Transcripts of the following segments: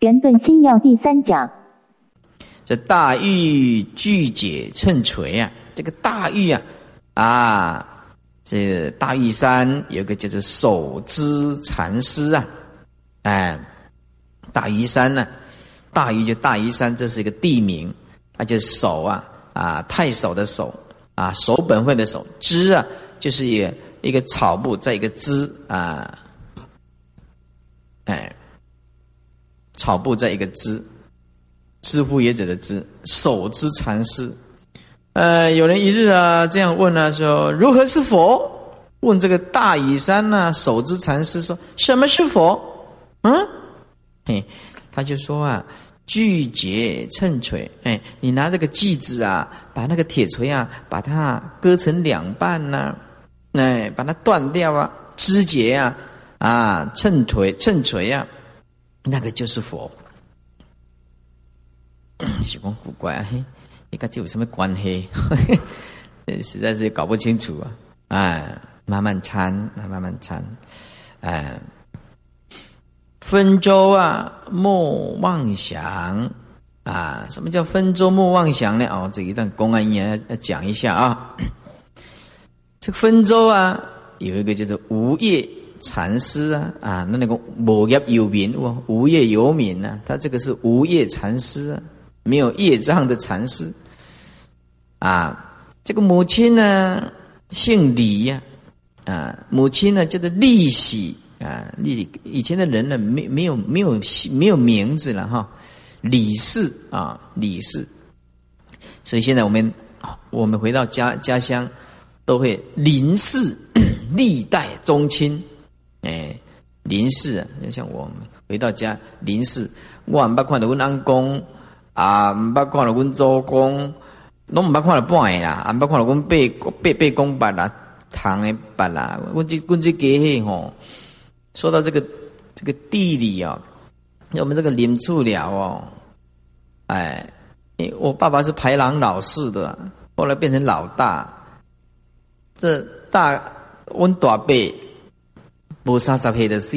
圆顿心要第三讲。这大玉具解称锤啊，这个大玉啊，啊，这大玉山有个叫做守之禅师啊，哎，大屿山呢，大屿就大屿山，这是一个地名，那就是守啊啊太守的守啊守本分的守，之啊就是一个一个草木在一个之啊，哎，草布在一个枝。知乎也者的知，守之禅师。呃，有人一日啊这样问啊，说如何是佛？问这个大屿山呢，守之禅师说什么是佛？嗯，嘿，他就说啊，锯节秤锤。哎，你拿这个锯子啊，把那个铁锤啊，把它割成两半呢，哎，把它断掉啊，肢节啊，啊，秤锤秤锤啊，那个就是佛。是讲古怪啊，嘿你跟这有什么关系？实在是搞不清楚啊！哎，慢慢参，慢慢参，哎，分州啊，莫妄想啊！什么叫分州莫妄想呢？哦，这一段公安言要讲一下啊。这个分州啊，有一个叫做无业禅师啊，啊，那那个无业游民哦，无业游民呢，他这个是无业禅师啊。没有业障的禅师，啊，这个母亲呢姓李呀，啊，母亲呢叫做利喜啊，利以前的人呢没没有没有没有名字了哈，李氏啊李氏，所以现在我们我们回到家家乡都会林氏 历代宗亲，哎，林氏啊，像我们回到家林氏，我不看到问安公。啊，唔捌看到阮祖公，拢唔捌看到半个啦，唔捌看到阮伯伯伯公伯啦，堂的伯啦，阮这阮这家嘿吼。说到这个这个地理啊，我们这个林处了哦，哎，我爸爸是排行老四的，后来变成老大。这大阮大伯无三十岁的死，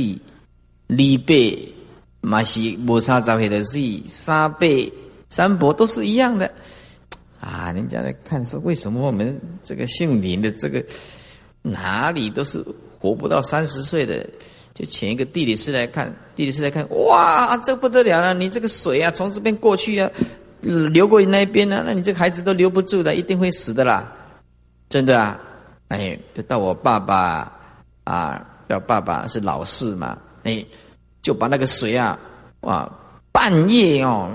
二伯嘛是无三十岁的死，三伯。三伯都是一样的，啊！人家在看说，为什么我们这个姓林的这个哪里都是活不到三十岁的？就请一个地理师来看，地理师来看，哇，这不得了了！你这个水啊，从这边过去啊，流过那边呢，那你这个孩子都留不住的，一定会死的啦！真的啊！哎，就到我爸爸啊，要爸爸是老四嘛，哎，就把那个水啊，哇，半夜哦。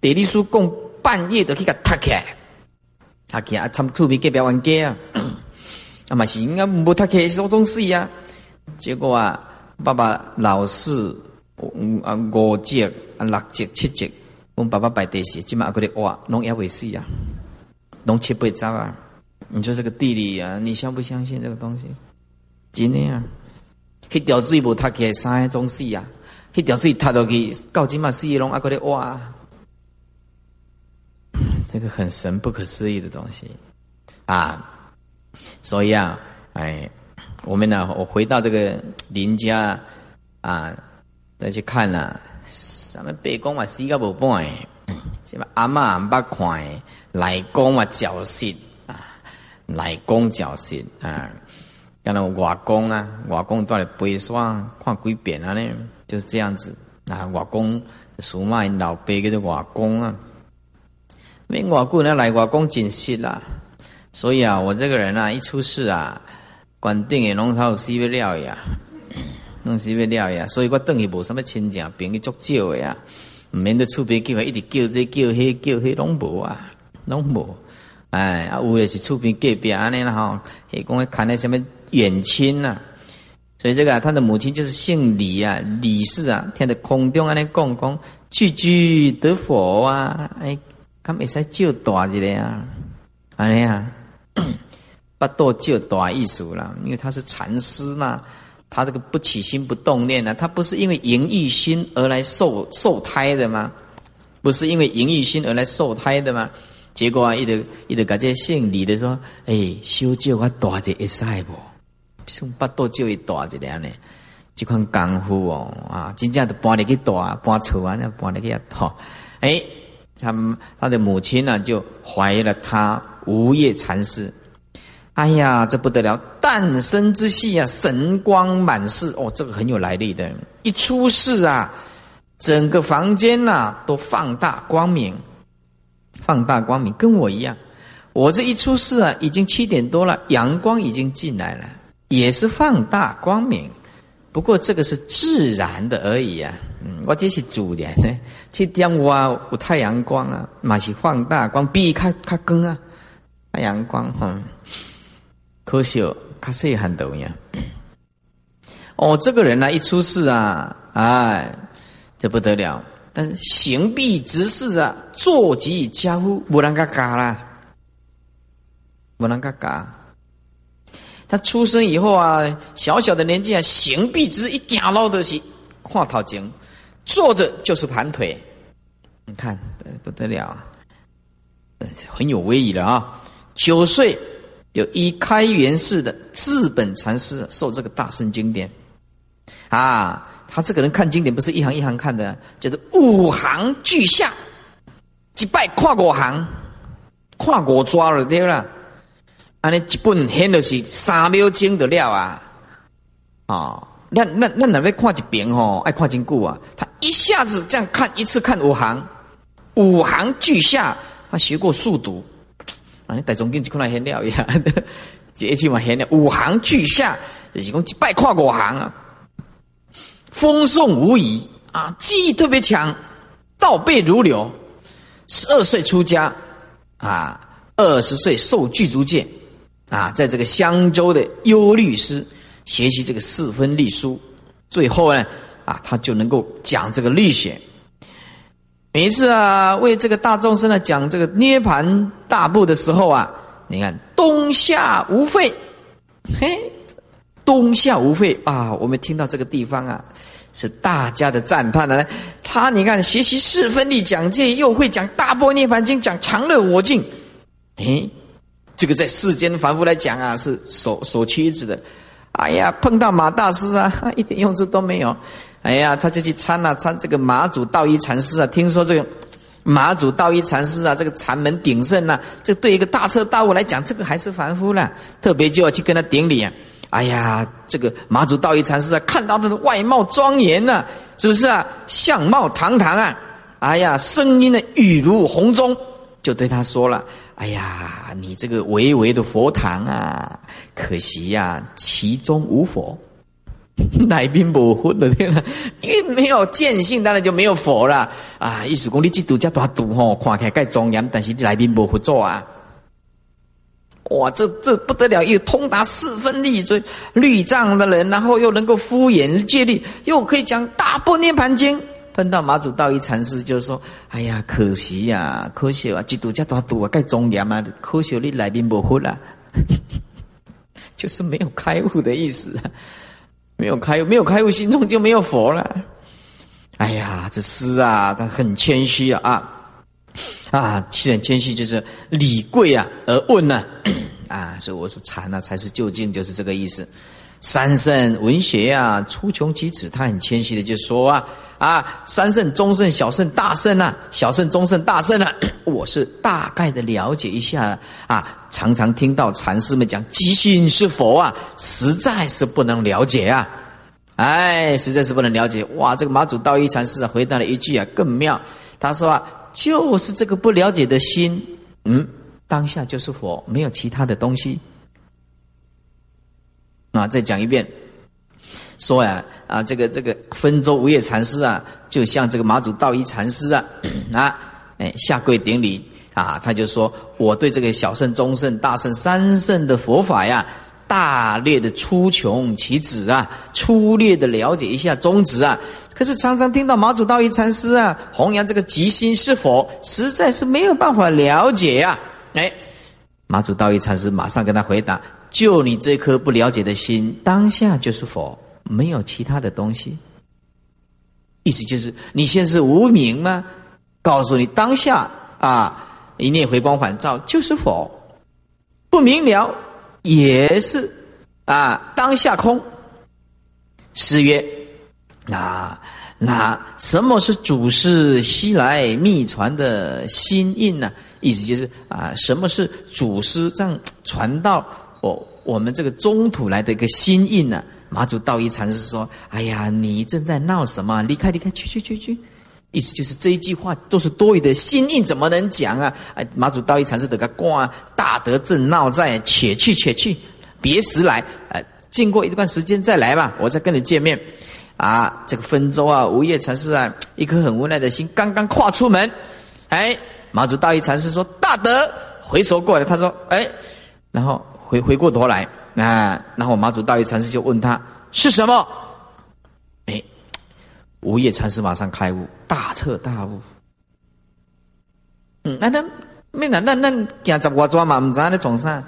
地理书讲半夜都去甲踢起来，踢起啊！参厝边隔壁玩家啊，啊嘛是应该无踢起来什东西啊？结果啊，爸爸老四，五啊五节啊六节七节，阮爸爸摆地时，即马嗰啲哇，拢也未死啊，拢七八糟啊！你说这个地理啊，你相不相信这个东西？今天啊，去条水无踢起来三种死啊，去条水踢落去，到即马死拢啊嗰啲哇！这个很神不可思议的东西啊！所以啊，哎，我们呢，我回到这个邻家啊，再去看了，什么白公啊死个无半，什么阿妈唔捌看，来公啊侥幸啊，来公侥幸啊，干那外公啊，外公到来背山看几遍啊呢，就是这样子。啊，外公属马老爸叫做外公啊。没我姑娘来外公紧息啦，所以啊，我这个人啊，一出事啊，管定也弄头死不了呀，弄死不了呀，所以我等于无什么亲戚朋友足少的呀，唔免得厝边叫一直叫这叫迄叫迄拢无啊，拢无，哎，啊有的是厝边隔壁安尼啦吼，还讲看那什么远亲呐，所以这个他的母亲就是姓李啊，李氏啊，听得空中安尼讲讲，句句得佛啊，哎。他没使救大一个啊，安尼啊，不多就大艺术了，因为他是禅师嘛，他这个不起心不动念呢，他不是因为淫欲心而来受受胎的吗？不是因为淫欲心而来受胎的吗？结果啊，一直一直感觉姓李的说，哎，修就我大一会使不？送不多救一大一个呢，这款功夫哦啊，真正都搬入去大搬厝啊，那搬入去啊，好，哎，他他的母亲呢就怀疑了他无业禅师。哎呀，这不得了！诞生之系啊，神光满室哦，这个很有来历的。一出世啊，整个房间呐都放大光明，放大光明，跟我一样。我这一出世啊，已经七点多了，阳光已经进来了，也是放大光明。不过这个是自然的而已啊。嗯，我这是主人呢，去点我有太阳光啊，嘛是放大光，比较较光啊，太阳光哈。可惜哦，他是很多呀。哦，这个人呢，一出世啊，哎，这不得了。但是行必直视啊，坐即家务，不能嘎嘎啦，不能嘎嘎。他出生以后啊，小小的年纪啊，行必直，一点老都是看头前，坐着就是盘腿。你看，不得了，很有威仪了啊。九岁。有一开元寺的智本禅师受这个大圣经典，啊，他这个人看经典不是一行一行看的，就是五行俱下，一拜跨国行，跨国抓了对了，安尼一本显的是三秒钟的了啊，啊，那那那哪位看一遍吼，爱看真久啊，他一下子这样看一次看五行，五行俱下，他学过速读。啊！你大中间就看来闲聊一样，这起嘛闲聊五行俱下，就是讲一拜跨五行啊，风颂无疑。啊，记忆特别强，倒背如流。十二岁出家。啊，二十岁受具足戒。啊，在这个香州的优律师学习这个四分律书，最后呢啊，他就能够讲这个律学。每一次啊，为这个大众生呢讲这个涅盘大部的时候啊，你看冬夏无废，嘿，冬夏无废啊，我们听到这个地方啊，是大家的赞叹了。他你看学习四分力讲戒，又会讲大波涅盘经，讲常乐我净，哎，这个在世间凡夫来讲啊，是所所屈一指的。哎呀，碰到马大师啊，一点用处都没有。哎呀，他就去参啊参这个马祖道一禅师啊，听说这个马祖道一禅师啊，这个禅门鼎盛呐，这对一个大彻大悟来讲，这个还是凡夫了，特别就要去跟他顶礼啊。哎呀，这个马祖道一禅师啊，看到他的外貌庄严呐，是不是啊？相貌堂堂啊，哎呀，声音呢语如洪钟，就对他说了：“哎呀，你这个巍巍的佛堂啊，可惜呀，其中无佛。”乃宾不佛的天了，因为没有见性，当然就没有佛了啊！意思讲，你这度加大度吼，看起来盖庄严，但是来宾不佛做啊！哇，这这不得了，又通达四分律这律藏的人，然后又能够敷衍戒律，又可以讲大波涅盘经。碰到马祖道一禅师，就说：“哎呀，可惜呀，可惜啊，基督教大度啊，盖庄严啊，可惜你来宾不佛了，就是没有开悟的意思。”没有开悟，没有开悟，心中就没有佛了。哎呀，这诗啊，他很谦虚啊啊啊！其实很谦虚，就是礼贵啊而问呢 啊，所以我说禅呢才是究竟，就是这个意思。三圣文学啊，出穷其旨，他很谦虚的就说啊。啊，三圣、中圣、小圣、大圣啊，小圣、中圣、大圣啊，我是大概的了解一下啊。常常听到禅师们讲“即心是佛”啊，实在是不能了解啊。哎，实在是不能了解。哇，这个马祖道一禅师啊，回答了一句啊，更妙。他说啊，就是这个不了解的心，嗯，当下就是佛，没有其他的东西。啊，再讲一遍。说呀啊，这个这个分州无业禅师啊，就像这个马祖道一禅师啊 啊，哎下跪顶礼啊，他就说我对这个小圣、中圣、大圣三圣的佛法呀，大略的出穷其旨啊，粗略的了解一下宗旨啊。可是常常听到马祖道一禅师啊弘扬这个吉心是佛，实在是没有办法了解呀。哎，马祖道一禅师马上跟他回答：就你这颗不了解的心，当下就是佛。没有其他的东西，意思就是你现在是无名吗？告诉你当下啊，一念回光返照就是佛，不明了也是啊，当下空。诗曰：“啊，那什么是祖师西来秘传的心印呢？意思就是啊，什么是祖师这样传到我我们这个中土来的一个心印呢？”马祖道一禅师说：“哎呀，你正在闹什么？离开，离开，去去去去。”意思就是这一句话都是多余的，心印怎么能讲啊？哎，马祖道一禅师得个挂，大德正闹在，且去且去，别时来。哎，经过一段时间再来吧，我再跟你见面。啊，这个分州啊，无业禅师啊，一颗很无奈的心，刚刚跨出门，哎，马祖道一禅师说：“大德，回首过来。”他说：“哎，然后回回过头来。”啊，然后马祖道一禅师就问他是什么？哎，无叶禅师马上开悟，大彻大悟。嗯，那那没那那那行十外抓嘛，唔知你从啥？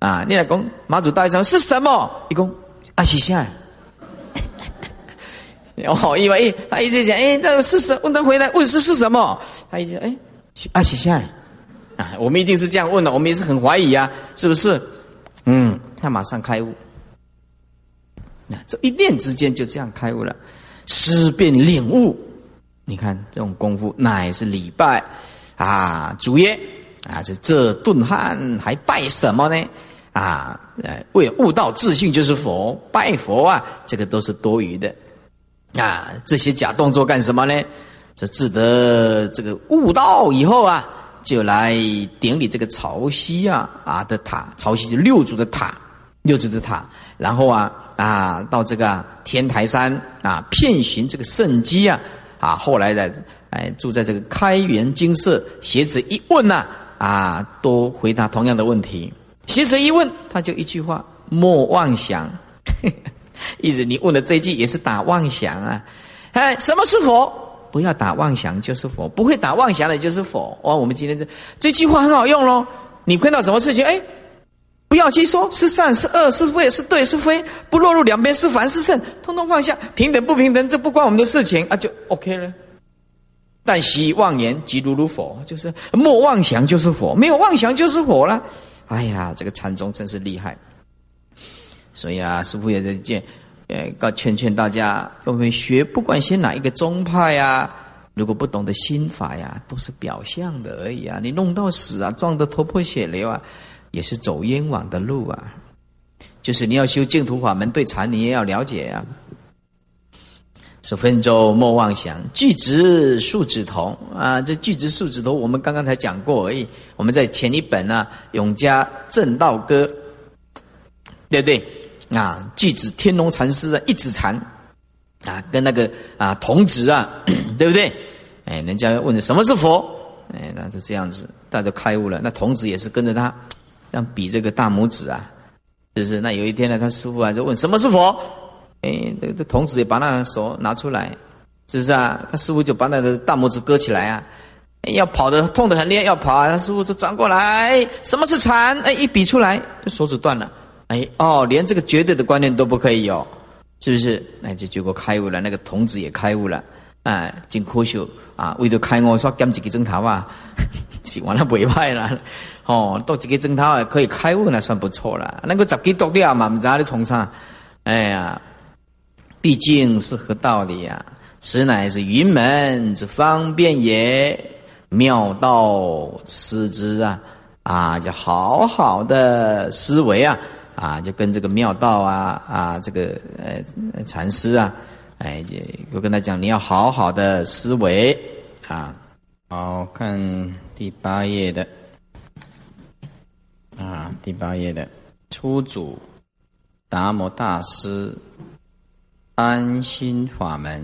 啊，你来讲马祖道一禅是什么？一共啊是啥？哦，以为他一直讲，哎，这个是什？问他回来问是是什么？他一直哎，啊是啥？我们一定是这样问的，我们也是很怀疑啊，是不是？嗯，他马上开悟，那这一念之间就这样开悟了，思辨领悟。你看这种功夫，乃是礼拜啊，主耶啊，这这顿汉还拜什么呢？啊，呃，为悟道自信就是佛，拜佛啊，这个都是多余的啊。这些假动作干什么呢？这自得这个悟道以后啊。就来顶礼这个潮汐啊啊的塔，潮汐是六祖的塔，六祖的塔。然后啊啊到这个天台山啊，遍寻这个圣迹啊啊。后来的哎住在这个开元精舍，学子一问呐啊，都回答同样的问题。学子一问，他就一句话：莫妄想。意思你问的这句也是打妄想啊。哎，什么是佛？不要打妄想就是佛，不会打妄想的就是佛。哦，我们今天这这句话很好用喽。你碰到什么事情，哎，不要去说，是善是恶是非是对是非，不落入两边是凡是圣，通通放下，平等不平等，这不关我们的事情啊，就 OK 了。但希妄言即如如佛，就是莫妄想就是佛，没有妄想就是佛了。哎呀，这个禅宗真是厉害。所以啊，师傅也在见。呃，告劝劝大家，我们学不管学哪一个宗派呀，如果不懂得心法呀，都是表象的而已啊！你弄到死啊，撞得头破血流啊，也是走冤枉的路啊！就是你要修净土法门，对禅你也要了解啊。说分州莫妄想，具直数指头啊！这具直数指头，我们刚刚才讲过而已。我们在前一本呢，《永嘉正道歌》，对不对？啊，巨子天龙禅师啊，一指禅啊，跟那个啊童子啊，对不对？哎，人家问什么是佛？哎，那就这样子，大家开悟了。那童子也是跟着他，这样比这个大拇指啊，是不是？那有一天呢，他师傅啊就问什么是佛？哎，这这童子也把那手拿出来，是不是啊？他师傅就把那个大拇指割起来啊，要跑的痛的很厉害，要跑啊，他师傅就转过来，什么是禅？哎，一比出来，这手指断了。哎哦，连这个绝对的观念都不可以有，是不是？那就结果开悟了，那个童子也开悟了，哎，真可笑啊！为了开悟，说减几个钟头啊，是完了不坏了，哦，多几个钟头啊，可以开悟那算不错了。那个十几多了嘛，唔知你从啥？哎呀，毕竟是何道理呀，此乃是云门之方便也，妙道师之啊啊，就好好的思维啊。啊，就跟这个妙道啊啊，这个呃禅师啊，哎，就跟他讲，你要好好的思维啊。好看第八页的啊，第八页的初祖达摩大师安心法门，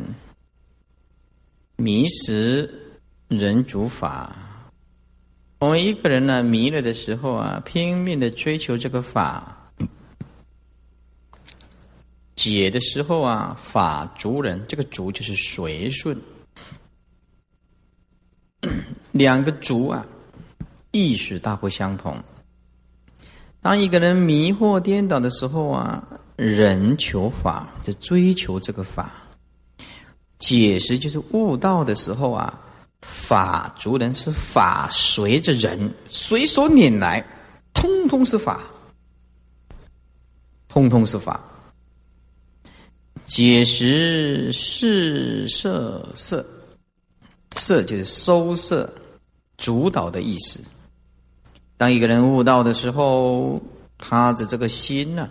迷失人主法。我们一个人呢迷了的时候啊，拼命的追求这个法。解的时候啊，法逐人，这个逐就是随顺，两个逐啊，意识大不相同。当一个人迷惑颠倒的时候啊，人求法，就追求这个法；解释就是悟道的时候啊，法逐人是法随着人，随所拈来，通通是法，通通是法。解释是色色，色就是收摄、主导的意思。当一个人悟道的时候，他的这个心呢，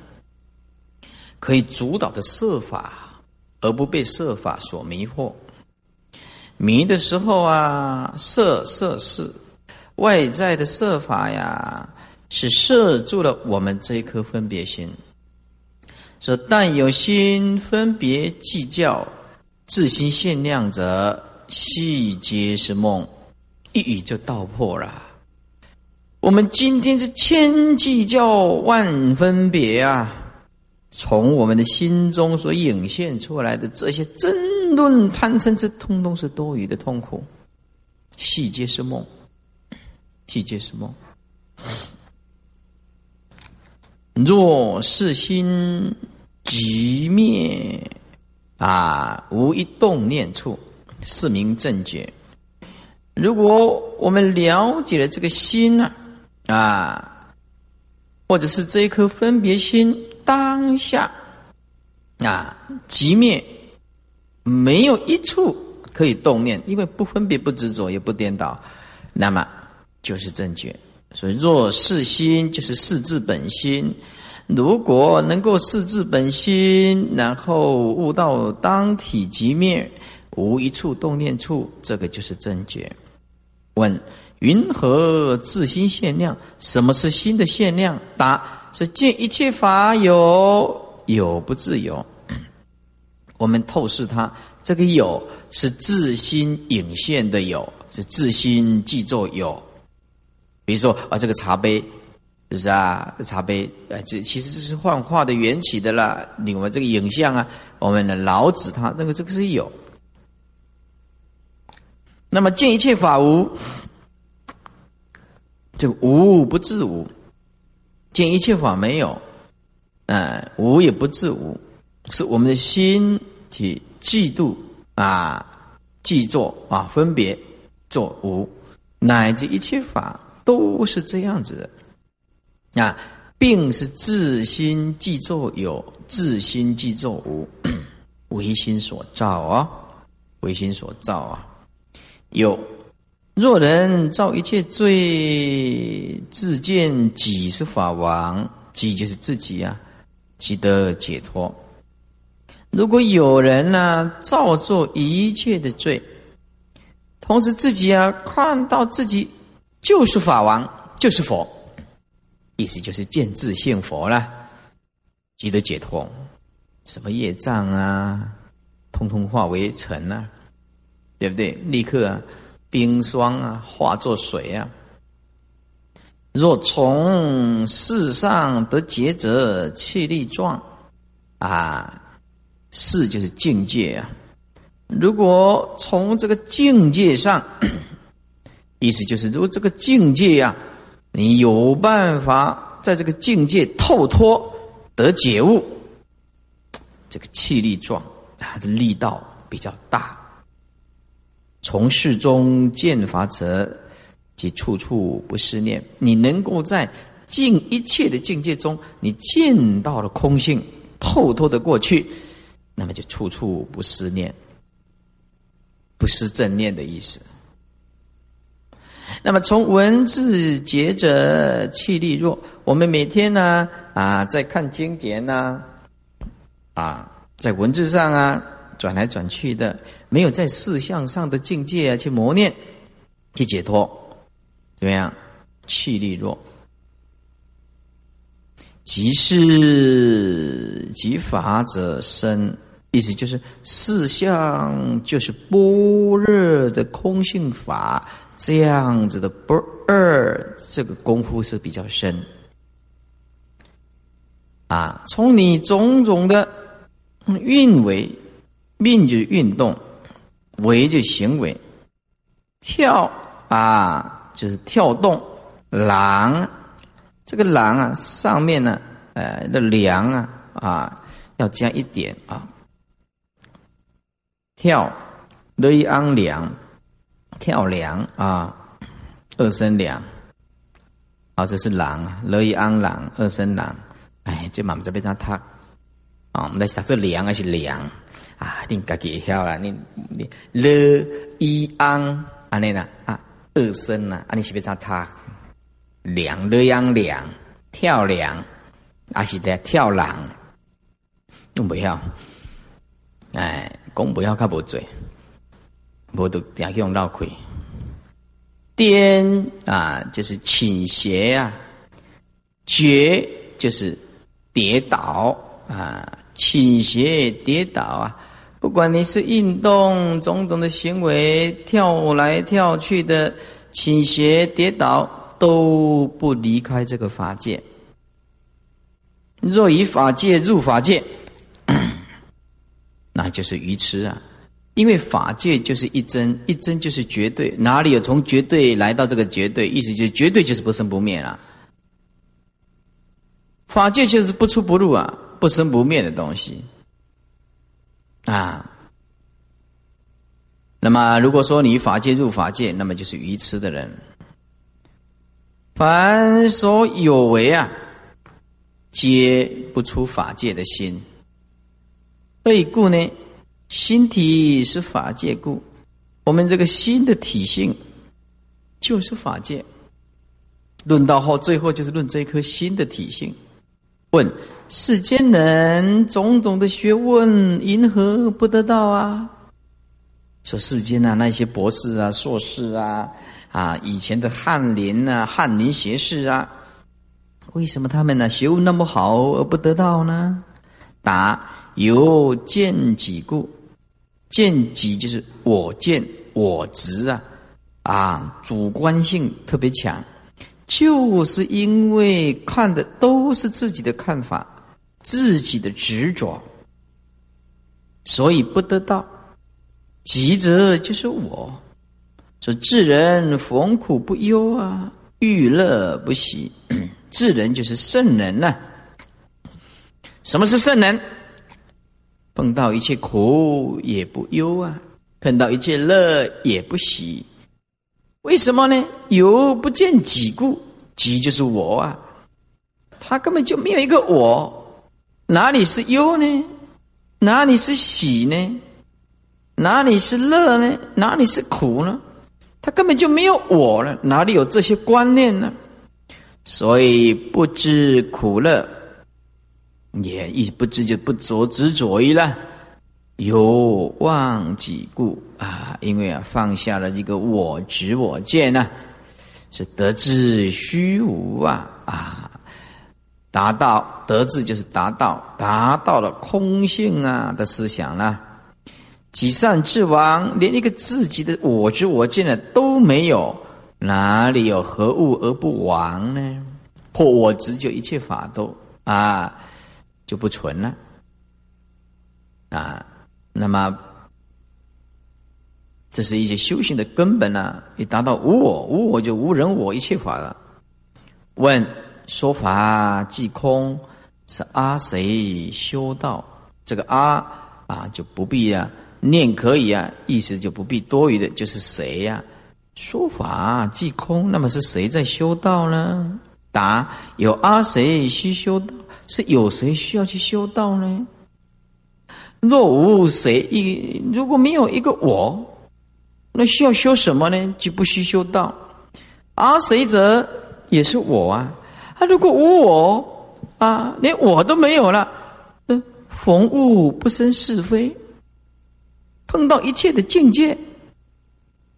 可以主导的设法，而不被设法所迷惑。迷的时候啊，色色是外在的设法呀，是摄住了我们这一颗分别心。说但有心分别计较，自心限量者，细皆是梦，一语就道破了。我们今天是千计较万分别啊！从我们的心中所涌现出来的这些争论贪嗔痴，通通是多余的痛苦，细皆是梦，细皆是梦。若是心即灭啊，无一动念处，是名正觉。如果我们了解了这个心呢？啊，或者是这一颗分别心当下啊，即灭，没有一处可以动念，因为不分别、不执着、也不颠倒，那么就是正觉。所以，若是心，就是视自本心。如果能够视自本心，然后悟到当体即灭，无一处动念处，这个就是正觉。问。云何自心限量？什么是心的限量？答：是见一切法有，有不自由。我们透视它，这个有是自心影现的有，是自心即作有。比如说啊，这个茶杯，是不是啊？茶杯，呃，这其实这是幻化的缘起的啦。你们这个影像啊，我们的老子他，那个这个是有。那么见一切法无。就无不自无，见一切法没有，嗯，无也不自无，是我们的心体嫉妒啊，记作啊，分别作无，乃至一切法都是这样子的啊，病是自心即作有，自心即作无，唯心所造啊，唯心所造啊，有。若人造一切罪，自见己是法王，己就是自己啊，即得解脱。如果有人呢造作一切的罪，同时自己啊看到自己就是法王，就是佛，意思就是见自性佛了，即得解脱。什么业障啊，通通化为尘啊，对不对？立刻啊。冰霜啊，化作水啊。若从世上得劫者，气力壮啊，世就是境界啊。如果从这个境界上，意思就是，如果这个境界呀，你有办法在这个境界透脱得解悟，这个气力壮，它的力道比较大。从事中见法者，即处处不思念。你能够在尽一切的境界中，你见到了空性，透脱的过去，那么就处处不思念，不思正念的意思。那么从文字结者气力弱，我们每天呢啊在看经典呢，啊在文字上啊。转来转去的，没有在事相上的境界啊，去磨练，去解脱，怎么样？气力弱，即是即法者生，意思就是事相就是般若的空性法，这样子的不二，这个功夫是比较深啊。从你种种的运为。命就运动，为就行为，跳啊就是跳动，狼，这个狼啊上面呢，呃的梁啊啊要加一点啊，跳，雷安梁，跳梁啊，二声梁，啊这是狼啊，雷安狼二声狼，哎这满这边他他。啊，我们来打这凉还是凉啊？你自己晓啦，你你了一安安尼啦啊，二声呐，啊你是不是他他凉了样凉跳凉，还是在跳浪？用不要，哎，讲不要较无嘴，无都定去用绕开。颠啊，就是倾斜啊；绝就是跌倒啊，倾斜跌倒啊。不管你是运动种种的行为，跳来跳去的倾斜跌倒，都不离开这个法界。若以法界入法界，那就是愚痴啊。因为法界就是一真，一真就是绝对，哪里有从绝对来到这个绝对？意思就是绝对就是不生不灭了。法界就是不出不入啊，不生不灭的东西啊。那么如果说你法界入法界，那么就是愚痴的人。凡所有为啊，皆不出法界的心。何故呢？心体是法界故，我们这个心的体性就是法界。论到后，最后就是论这颗心的体性。问世间人种种的学问，因何不得到啊？说世间啊，那些博士啊、硕士啊，啊，以前的翰林啊、翰林学士啊，为什么他们呢学问那么好而不得到呢？答。有见己故，见己就是我见我执啊，啊，主观性特别强，就是因为看的都是自己的看法，自己的执着，所以不得到。己者就是我，说智人逢苦不忧啊，遇乐不喜。智人就是圣人呐。什么是圣人？碰到一切苦也不忧啊，碰到一切乐也不喜，为什么呢？由不见己故，己就是我啊，他根本就没有一个我，哪里是忧呢？哪里是喜呢？哪里是乐呢？哪里是苦呢？他根本就没有我了，哪里有这些观念呢？所以不知苦乐。也一不知就不着执着于了，有忘己故啊！因为啊，放下了一个我执我见呢，是得知虚无啊啊，达到得知就是达到达到了空性啊的思想了。己善自亡，连一个自己的我执我见呢都没有，哪里有何物而不亡呢？破我执就一切法都啊。就不存了啊！那么，这是一些修行的根本呢。一达到无我，无我就无人我，一切法了。问说法即空，是阿谁修道？这个阿啊，就不必啊念可以啊，意思就不必多余的，就是谁呀？说法即空，那么是谁在修道呢？答：有阿谁需修道？是有谁需要去修道呢？若无谁一，如果没有一个我，那需要修什么呢？就不需修道。而谁者也是我啊？他如果无我啊，连我都没有了，那逢物不生是非，碰到一切的境界，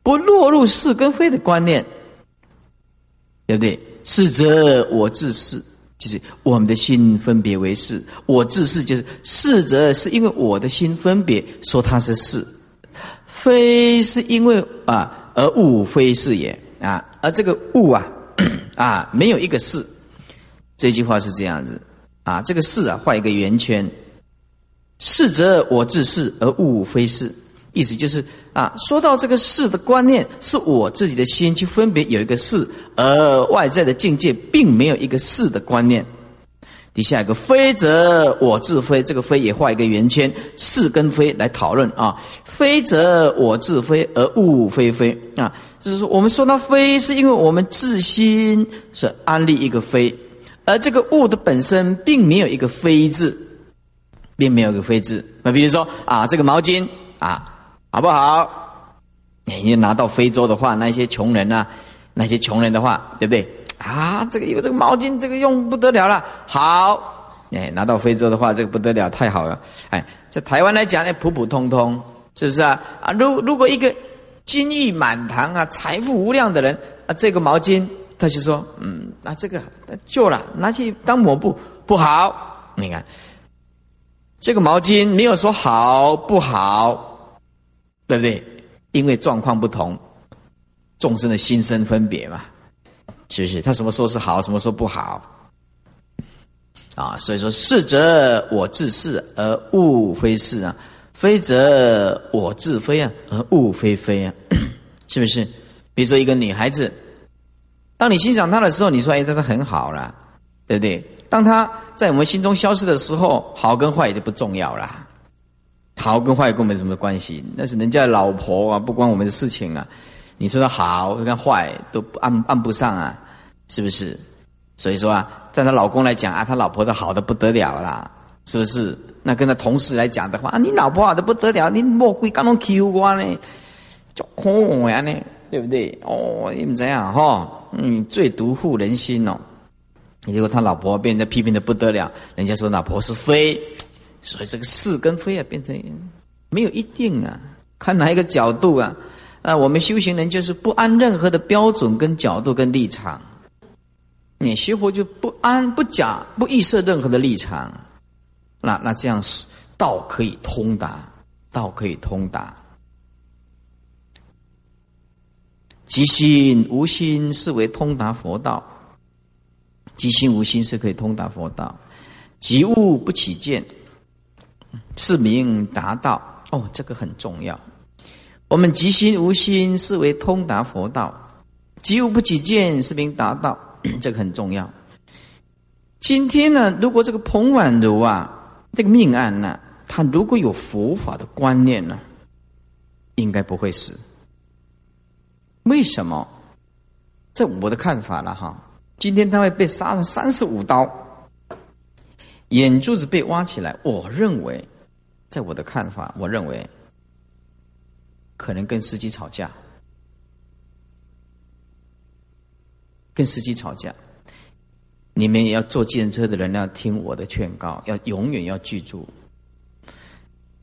不落入是跟非的观念，对不对？是则我自是。就是我们的心分别为是，我自是就是是则是因为我的心分别说它是是，非是因为啊而物非是也。啊，而这个物啊 啊没有一个是，这句话是这样子。啊，这个是啊画一个圆圈，是则我自是而物非是。意思就是啊，说到这个事的观念，是我自己的心去分别有一个事，而外在的境界并没有一个事的观念。底下有个非则我自非，这个非也画一个圆圈，是跟非来讨论啊。非则我自非，而物非非啊，就是说我们说到非，是因为我们自心是安立一个非，而这个物的本身并没有一个非字。并没有一个非字。那比如说啊，这个毛巾啊，好不好？你拿到非洲的话，那些穷人啊，那些穷人的话，对不对？啊，这个有这个毛巾，这个用不得了了。好，哎，拿到非洲的话，这个不得了，太好了。哎，在台湾来讲呢，普普通通，是不是啊？啊，如如果一个金玉满堂啊，财富无量的人啊，这个毛巾，他就说，嗯，那这个旧了，拿去当抹布不好。你看，这个毛巾没有说好不好，对不对？因为状况不同，众生的心生分别嘛。是不是？他什么说是好，什么说不好？啊，所以说是则我自是而物非是啊，非则我自非啊，而物非非啊，是不是？比如说一个女孩子，当你欣赏她的时候，你说哎，她她很好了，对不对？当她在我们心中消失的时候，好跟坏就不重要了，好跟坏跟我们什么关系？那是人家的老婆啊，不关我们的事情啊。你说他好跟坏都按按不上啊，是不是？所以说啊，在她老公来讲啊，他老婆都好的不得了啦，是不是？那跟他同事来讲的话啊，你老婆好的不得了，你莫鬼刚刚 Q 我呢，就恐呀呢，对不对？哦，你们这样哈，嗯，最毒妇人心哦。结果他老婆被人家批评的不得了，人家说老婆是非，所以这个是跟非啊变成没有一定啊，看哪一个角度啊。那我们修行人就是不按任何的标准、跟角度、跟立场，你学佛就不安、不假、不预设任何的立场，那那这样是道可以通达，道可以通达。即心无心是为通达佛道，即心无心是可以通达佛道，即物不起见，是名达道。哦，这个很重要。我们即心无心，是为通达佛道；即无不起见，是名达道。这个很重要。今天呢，如果这个彭婉如啊，这个命案呢，他如果有佛法的观念呢，应该不会死。为什么？在我的看法了哈，今天他会被杀了三十五刀，眼珠子被挖起来。我认为，在我的看法，我认为。可能跟司机吵架，跟司机吵架。你们也要坐计程车的人要听我的劝告，要永远要记住：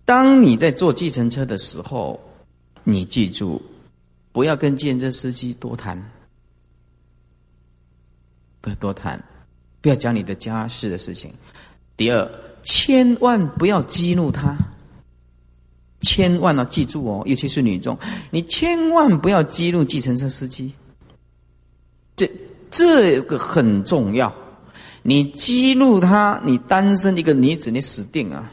当你在坐计程车的时候，你记住不要跟计程车司机多谈，不要多谈，不要讲你的家事的事情。第二，千万不要激怒他。千万要记住哦，尤其是女众，你千万不要激怒计程车司机。这这个很重要，你激怒他，你单身一个女子，你死定啊！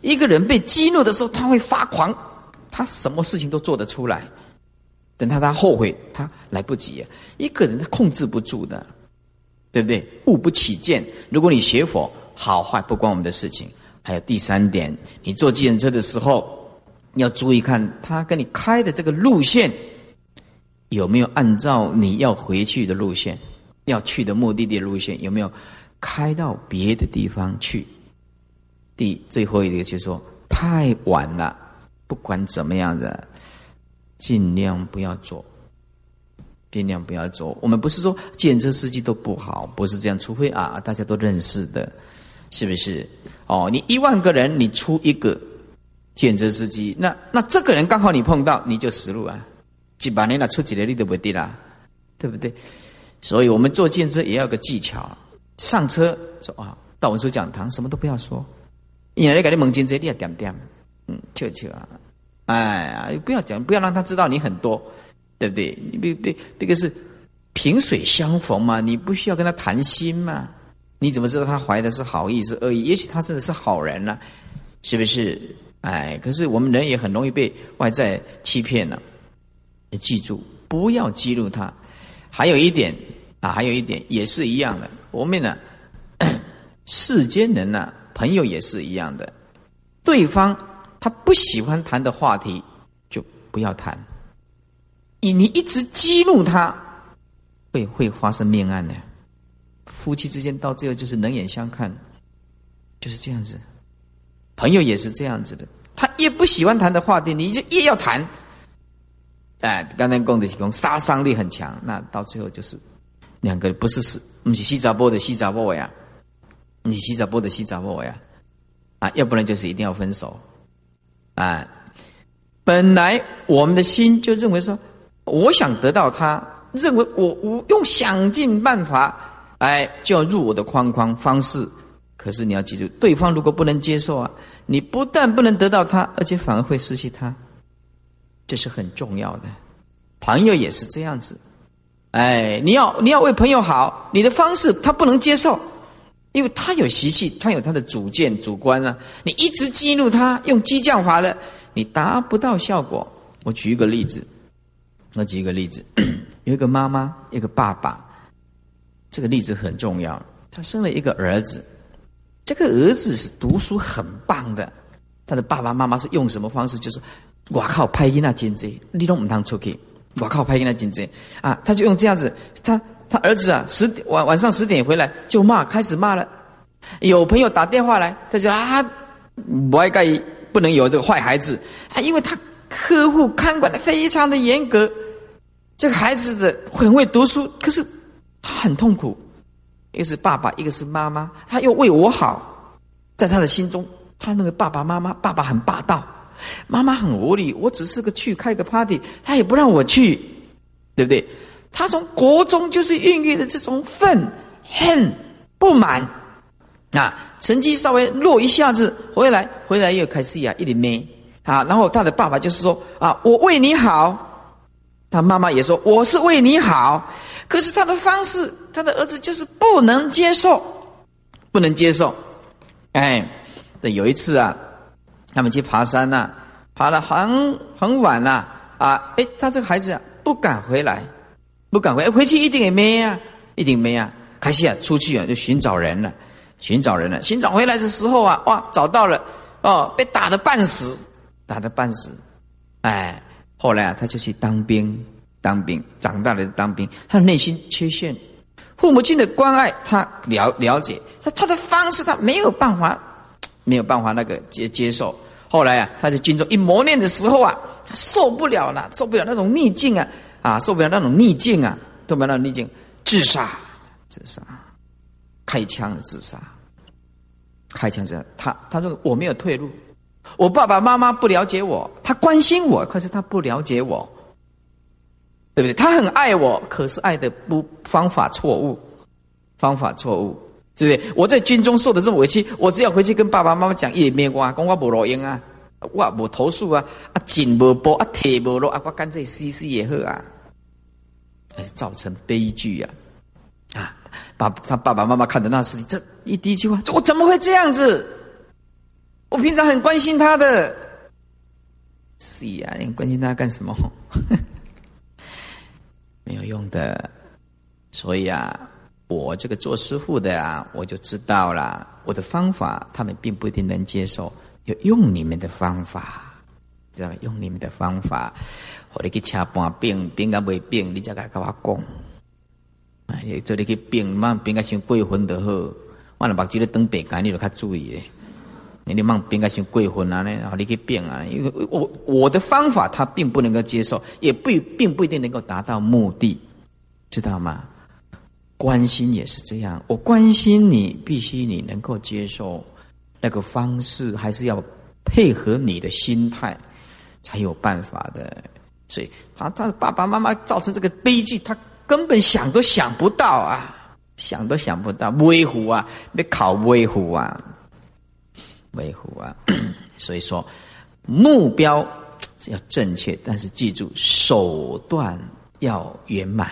一个人被激怒的时候，他会发狂，他什么事情都做得出来。等他他后悔，他来不及啊！一个人他控制不住的，对不对？物不起见。如果你学佛，好坏不关我们的事情。还有第三点，你坐计程车的时候，要注意看他跟你开的这个路线有没有按照你要回去的路线，要去的目的地路线有没有开到别的地方去。第最后一个就是说，太晚了，不管怎么样的，尽量不要坐，尽量不要坐。我们不是说计程车司机都不好，不是这样，除非啊，大家都认识的。是不是？哦，你一万个人，你出一个检车司机，那那这个人刚好你碰到，你就死路啊！几百年了，出几个力都不低啦，对不对？所以我们做建车也要个技巧。上车说啊，到文殊讲堂，什么都不要说。你来给你蒙金车，你要点点，嗯，求求啊！哎呀，不要讲，不要让他知道你很多，对不对？你别别，这个是萍水相逢嘛，你不需要跟他谈心嘛。你怎么知道他怀的是好意是恶意？也许他真的是好人呢，是不是？哎，可是我们人也很容易被外在欺骗了。你记住，不要激怒他。还有一点啊，还有一点也是一样的。我们呢，世间人呢，朋友也是一样的。对方他不喜欢谈的话题，就不要谈。你你一直激怒他，会会发生命案的。夫妻之间到最后就是冷眼相看，就是这样子，朋友也是这样子的，他越不喜欢谈的话题，你就越要谈。哎，刚才讲的提供杀伤力很强，那到最后就是两个不是是，不是西杂波的西杂波呀，你西杂波的西杂波呀，啊，要不然就是一定要分手。啊，本来我们的心就认为说，我想得到他，认为我我用想尽办法，哎，就要入我的框框方式。可是你要记住，对方如果不能接受啊，你不但不能得到他，而且反而会失去他。这是很重要的，朋友也是这样子，哎，你要你要为朋友好，你的方式他不能接受，因为他有习气，他有他的主见主观啊。你一直激怒他，用激将法的，你达不到效果。我举一个例子，我举一个例子，有一个妈妈，一个爸爸，这个例子很重要。他生了一个儿子，这个儿子是读书很棒的，他的爸爸妈妈是用什么方式？就是。我靠，拍音那金子，你都唔当出去。我靠，拍音那金子啊！他就用这样子，他他儿子啊，十点晚晚上十点回来就骂，开始骂了。有朋友打电话来，他说啊，不爱盖不能有这个坏孩子啊，因为他呵护看管的非常的严格。这个孩子的很会读书，可是他很痛苦。一个是爸爸，一个是妈妈，他又为我好，在他的心中，他那个爸爸妈妈，爸爸很霸道。妈妈很无理，我只是个去开个 party，他也不让我去，对不对？他从国中就是孕育的这种愤恨不满啊，成绩稍微落一下子，回来回来又开始呀一点咩啊，然后他的爸爸就是说啊，我为你好，他妈妈也说我是为你好，可是他的方式，他的儿子就是不能接受，不能接受，哎，这有一次啊。他们去爬山呐，爬了很很晚呐，啊，哎，他这个孩子啊不敢回来，不敢回，回去一定也没啊，一定没啊，开始啊出去啊就寻找人了，寻找人了，寻找回来的时候啊，哇，找到了，哦，被打的半死，打的半死，哎，后来啊他就去当兵，当兵，长大了当兵，他的内心缺陷，父母亲的关爱他了了解，他他的方式他没有办法，没有办法那个接接受。后来啊，他在军中一磨练的时候啊，受不了了，受不了那种逆境啊，啊，受不了那种逆境啊，受不了那种逆境，自杀，自杀，开枪的自杀，开枪自杀。他他说我没有退路，我爸爸妈妈不了解我，他关心我，可是他不了解我，对不对？他很爱我，可是爱的不方法错误，方法错误。对不对？我在军中受的这么委屈，我只要回去跟爸爸妈妈讲，也没关，讲我不录音啊，我不投诉啊，啊，紧不播啊，铁不落啊，我干脆死死也好啊，造成悲剧呀！啊，爸他爸爸妈妈看的那是你，这一第一句话，我怎么会这样子？我平常很关心他的，是呀，你关心他干什么？没有用的，所以啊。我这个做师傅的啊，我就知道了。我的方法，他们并不一定能接受。要用你们的方法，知道吗？用你们的方法，或者去掐半病，病甲未病，你再来跟我讲。啊，做你去病，慢病甲先过分就好。我若目睭咧等白干，你就较注意。你你慢病甲先过分啊，然后你去变啊，因为我我的方法，他并不能够接受，也不并不一定能够达到目的，知道吗？关心也是这样，我关心你，必须你能够接受那个方式，还是要配合你的心态才有办法的。所以，他他爸爸妈妈造成这个悲剧，他根本想都想不到啊，想都想不到，威虎啊，你考威虎啊，威虎啊。所以说，目标要正确，但是记住手段要圆满。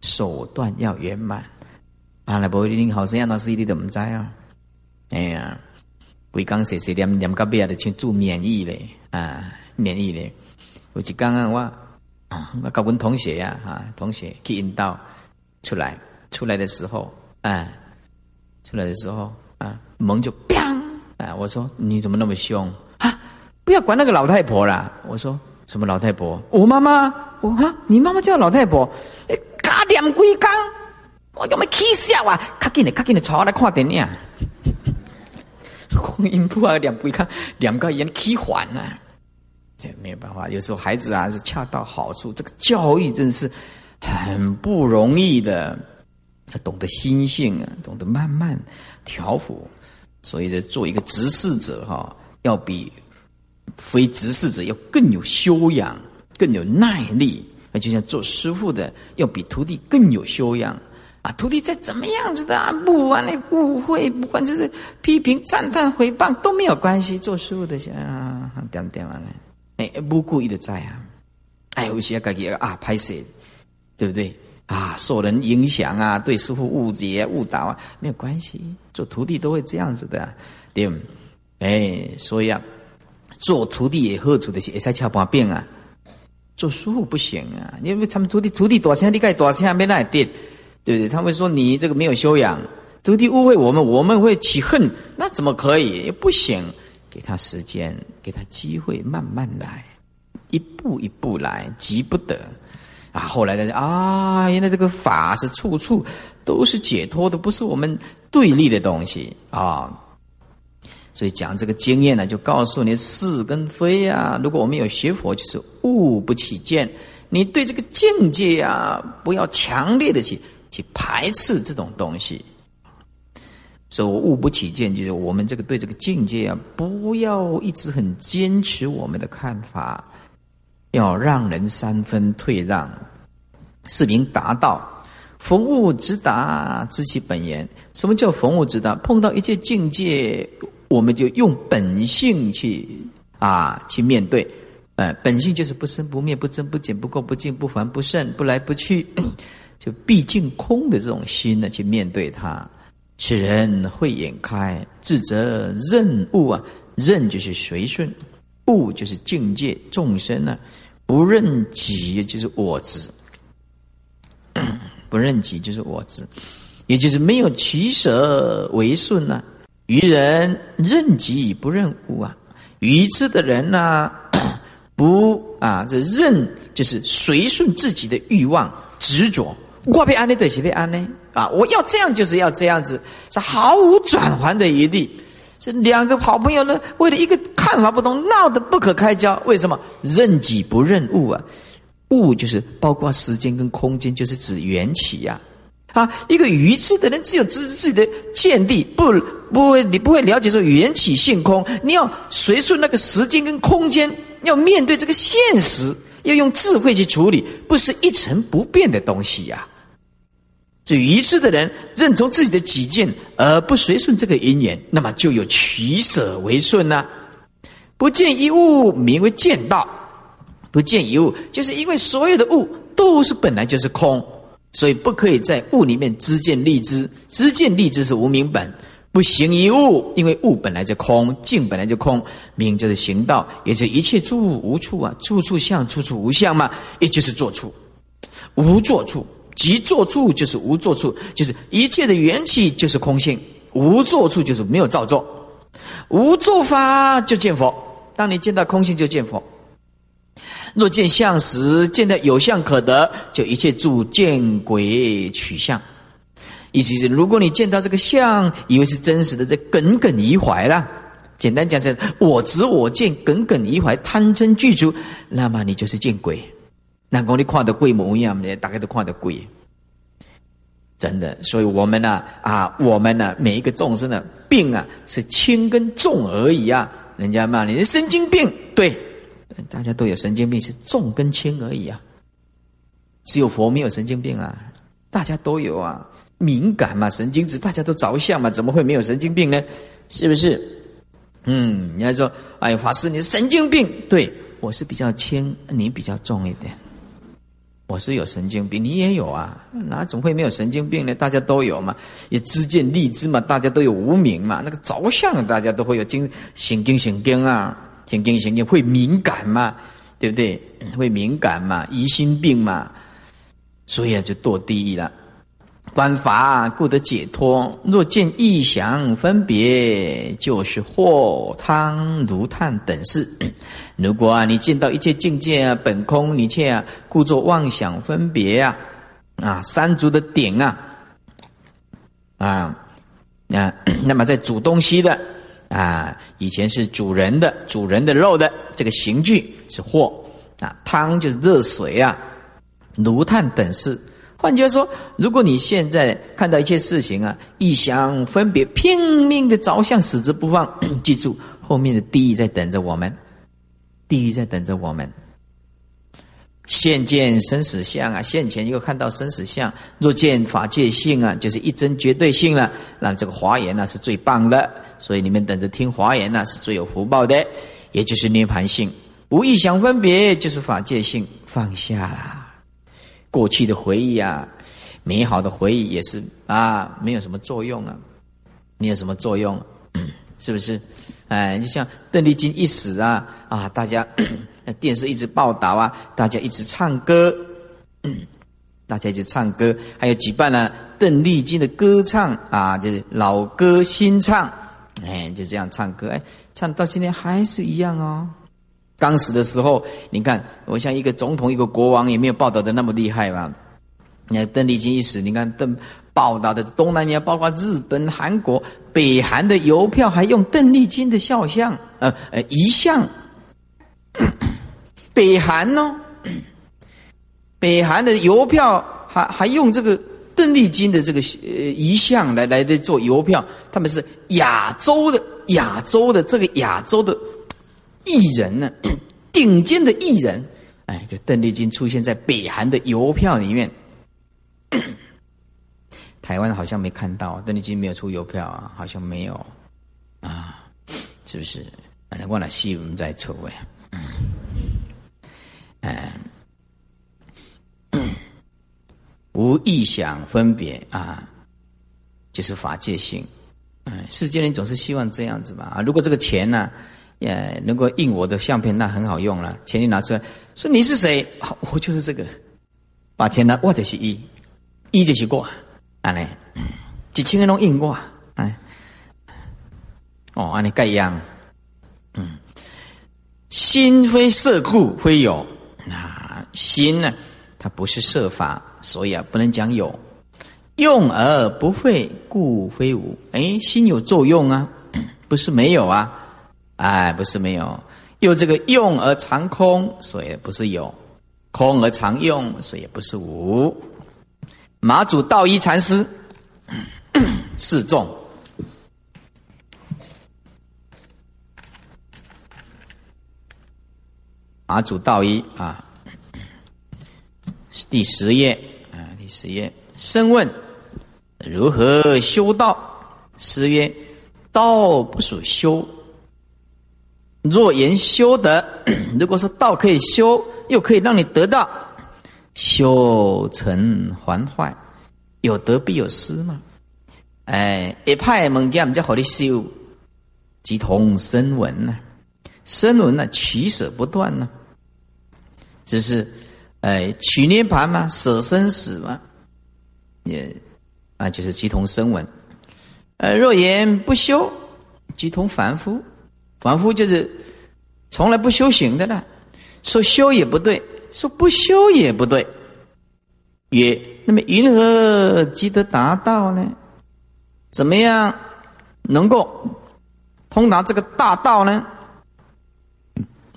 手段要圆满，啊！那不一定好生样那事你都唔知啊！哎呀，规刚写写念念个别的去做免疫嘞啊，免疫嘞。有一刚刚我 我跟阮同学呀啊，同学去引导出来，出来的时候，啊，出来的时候啊，门就！啊，我说你怎么那么凶啊？不要管那个老太婆啦！我说什么老太婆？我妈妈，我啊，你妈妈叫老太婆？哎。加念几工，我有没气笑啊？较紧的，较紧的，坐来看电影。光阴不啊，两不看两个人起还啊，这没有办法。有时候孩子啊是恰到好处，这个教育真是很不容易的。要懂得心性啊，懂得慢慢调伏。所以，这做一个执事者哈，要比非执事者要更有修养，更有耐力。那就像做师傅的，要比徒弟更有修养。啊，徒弟再怎么样子的啊，不管你误会，不管就是批评、赞叹、诽谤都没有关系。做师傅的想啊，点点完了，哎，不故意的在啊，哎，有些自己啊拍摄，对不对？啊，受人影响啊，对师傅误解、误导啊，没有关系。做徒弟都会这样子的，对哎，所以啊，做徒弟也喝出的是也在敲把柄啊。做师傅不行啊，因为他们徒弟徒弟多钱，你该多钱没那点。对不对？他会说你这个没有修养，徒弟误会我们，我们会起恨，那怎么可以？不行，给他时间，给他机会，慢慢来，一步一步来，急不得。啊，后来的啊，原来这个法是处处都是解脱的，不是我们对立的东西啊。所以讲这个经验呢，就告诉你是跟非啊。如果我们有学佛，就是悟不起见，你对这个境界啊，不要强烈的去。去排斥这种东西，所以我悟不起见，就是我们这个对这个境界啊，不要一直很坚持我们的看法，要让人三分退让，是名达道。逢物直达，知其本源。什么叫逢物直达？碰到一切境界，我们就用本性去啊去面对。呃，本性就是不生不灭，不增不减，不垢不净，不凡不胜，不来不去。就毕竟空的这种心呢，去面对它，使人慧眼开，智则任物啊，任就是随顺，物就是境界众生呢，不认己就是我执，不认己就是我执，也就是没有取舍为顺呢。愚人认己不认物啊，愚痴的人呢，不啊，这认就是随顺自己的欲望执着。我被安利的，谁被安呢？啊！我要这样，就是要这样子，是毫无转还的余地。是两个好朋友呢，为了一个看法不同，闹得不可开交。为什么？认己不认物啊！物就是包括时间跟空间，就是指缘起呀。啊，一个愚痴的人，只有知自己的见地，不不，你不会了解说缘起性空。你要随顺那个时间跟空间，要面对这个现实，要用智慧去处理，不是一成不变的东西呀。所以愚痴的人认从自己的己见而不随顺这个因缘，那么就有取舍为顺呢。不见一物名为见道，不见一物，就是因为所有的物都是本来就是空，所以不可以在物里面知见立知。知见立知是无名本，不行一物，因为物本来就空，境本来就空，名就是行道，也就一切诸物无处啊，处处相，处处无相嘛，也就是作处，无作处。即作处就是无作处，就是一切的缘起就是空性；无作处就是没有造作，无作法就见佛。当你见到空性，就见佛。若见相时，见到有相可得，就一切诸见鬼取相。意思是，如果你见到这个相，以为是真实的，这耿耿于怀了。简单讲，是我执我见，耿耿于怀，贪嗔具足，那么你就是见鬼。那讲你看的鬼模样，呢，大家都看得鬼，真的。所以我们呢，啊，我们呢，每一个众生的病啊，是轻跟重而已啊。人家骂你神经病，对，大家都有神经病，是重跟轻而已啊。只有佛没有神经病啊，大家都有啊，敏感嘛，神经质，大家都着相嘛，怎么会没有神经病呢？是不是？嗯，你还说，哎，法师，你神经病？对我是比较轻，你比较重一点。我是有神经病，你也有啊？哪怎么会没有神经病呢？大家都有嘛，也知见立知嘛，大家都有无名嘛。那个着相，大家都会有经神经神经啊，神经神经会敏感嘛，对不对？会敏感嘛，疑心病嘛，所以啊，就堕地狱了。观法故得解脱。若见异想分别，就是或汤如炭等事。如果啊，你见到一切境界啊，本空，你却啊，故作妄想分别啊，啊，三足的点啊，啊，啊，那么在煮东西的，啊，以前是主人的，主人的肉的这个刑具是货啊，汤就是热水啊，炉炭等事。换句话说，如果你现在看到一切事情啊，异想分别，拼命的着相，死之不放，记住后面的地狱在等着我们，地狱在等着我们。现见生死相啊，现前又看到生死相。若见法界性啊，就是一真绝对性了。那这个华严呢是最棒的，所以你们等着听华严呢是最有福报的，也就是涅盘性。无意想分别，就是法界性，放下了。过去的回忆啊，美好的回忆也是啊，没有什么作用啊，没有什么作用，是不是？哎，就像邓丽君一死啊啊，大家。电视一直报道啊，大家一直唱歌，大家一直唱歌，还有举办了邓丽君的歌唱啊，就是老歌新唱，哎，就这样唱歌，哎，唱到今天还是一样哦。刚死的时候，你看，我像一个总统、一个国王，也没有报道的那么厉害吧？你看邓丽君一死，你看邓报道的东南亚，包括日本、韩国、北韩的邮票，还用邓丽君的肖像，呃呃遗像。北韩呢？北韩的邮票还还用这个邓丽君的这个呃遗像来来的做邮票，他们是亚洲的亚洲的这个亚洲的艺人呢，顶尖的艺人，哎，就邓丽君出现在北韩的邮票里面。台湾好像没看到邓丽君没有出邮票啊，好像没有啊，是不是？反正忘了戏我们在错位。哎，无意想分别啊，就是法界性。嗯，世间人总是希望这样子嘛啊。如果这个钱呢，也能够印我的相片，那很好用了。钱一拿出来，说你是谁？我就是这个。把钱拿，我就是一，一就是过，安尼，几千个拢印过，哎，哦，安尼盖样，嗯，心非色故，非有。啊，心呢，它不是设法，所以啊，不能讲有用而不废，故非无。哎，心有作用啊，不是没有啊，哎，不是没有，又这个用而常空，所以不是有；空而常用，所以也不是无。马祖道一禅师 示众，马祖道一啊。第十页啊，第十页，深问如何修道？师曰：道不属修。若言修得，如果说道可以修，又可以让你得到，修成还坏，有得必有失嘛。哎，一派物件唔叫好的修，即同声闻呢，声闻呢取舍不断呢，只是。哎，取涅盘嘛，舍生死嘛，也啊，就是即同声闻。呃，若言不修，即同凡夫。凡夫就是从来不修行的了。说修也不对，说不修也不对。曰：那么云何即得达到呢？怎么样能够通达这个大道呢？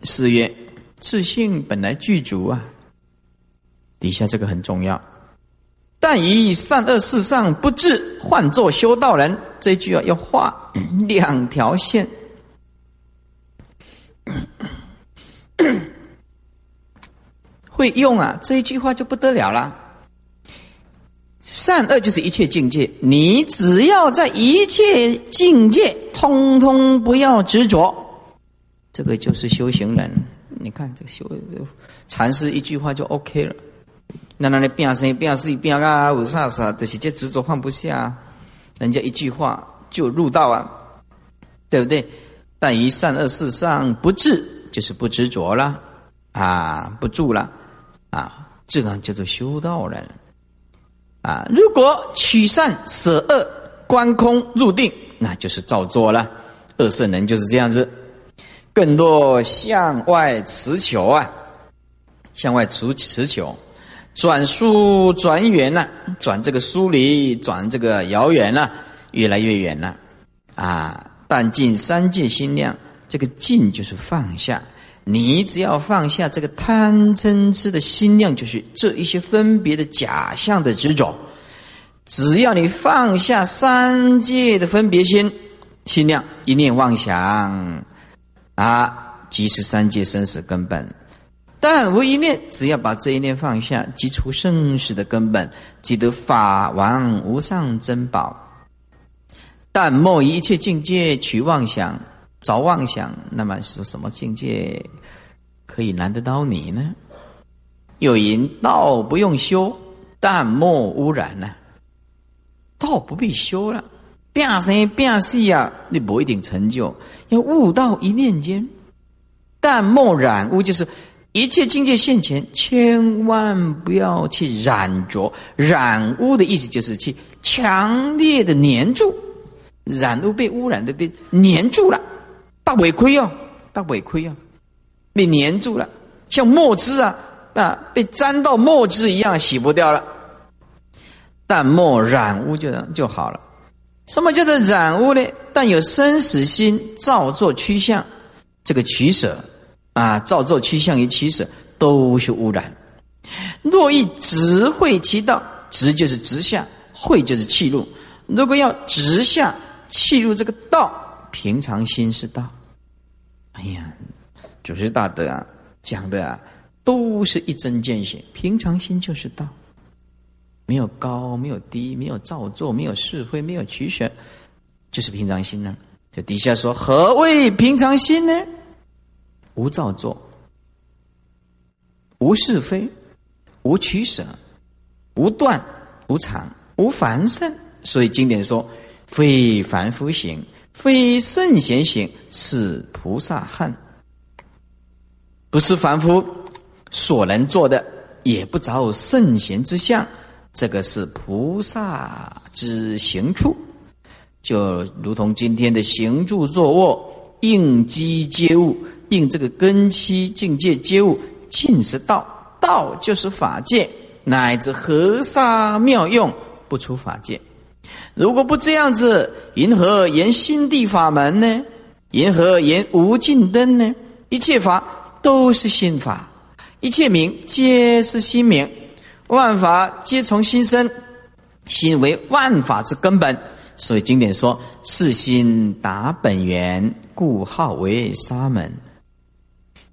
是曰：自性本来具足啊。底下这个很重要，但以善恶事上不治，换作修道人。这句啊，要画两条线。会用啊，这一句话就不得了了。善恶就是一切境界，你只要在一切境界，通通不要执着，这个就是修行人。你看这个修这禅师一句话就 OK 了。那那里变生变死变啊，有啥啥，就是这执着放不下，人家一句话就入道啊，对不对？但于善恶事上不治，就是不执着了啊，不住了啊，这个叫做修道人啊。如果取善舍恶，观空入定，那就是造作了。二圣人就是这样子，更多向外持求啊，向外持持求。转疏转远了，转这个疏离，转这个遥远了，越来越远了，啊！但尽三界心量，这个尽就是放下。你只要放下这个贪嗔痴的心量，就是这一些分别的假象的执着。只要你放下三界的分别心，心量一念妄想，啊，即是三界生死根本。但无一念，只要把这一念放下，即出生死的根本，即得法王无上珍宝。但莫一切境界取妄想。着妄想，那么说什么境界可以难得到你呢？有人道不用修，但莫污染呢？道不必修了，变生变死啊，你不一定成就。要悟道一念间，但莫染污，就是一切境界现前，千万不要去染着。染污的意思就是去强烈的黏住，染污被污染的被黏住了。大违亏哦，大违亏哦，被粘住了，像墨汁啊啊，被沾到墨汁一样，洗不掉了。淡墨染污就就好了。什么叫做染污呢？但有生死心，造作趋向，这个取舍啊，造作趋向与取舍都是污染。若欲直会其道，直就是直下，会就是气入。如果要直下气入这个道。平常心是道，哎呀，祖师大德啊讲的啊，都是一针见血。平常心就是道，没有高，没有低，没有造作，没有是非，没有取舍，就是平常心呢。这底下说何谓平常心呢？无造作，无是非，无取舍，无断，无常，无凡圣。所以经典说，非凡夫行。非圣贤行，是菩萨汉，不是凡夫所能做的，也不着圣贤之相。这个是菩萨之行处，就如同今天的行住坐卧，应机接物，应这个根基境界接物，尽是道。道就是法界，乃至河沙妙用，不出法界。如果不这样子，云何言心地法门呢？云何言无尽灯呢？一切法都是心法，一切名皆是心名，万法皆从心生，心为万法之根本。所以经典说：“是心达本源，故号为沙门。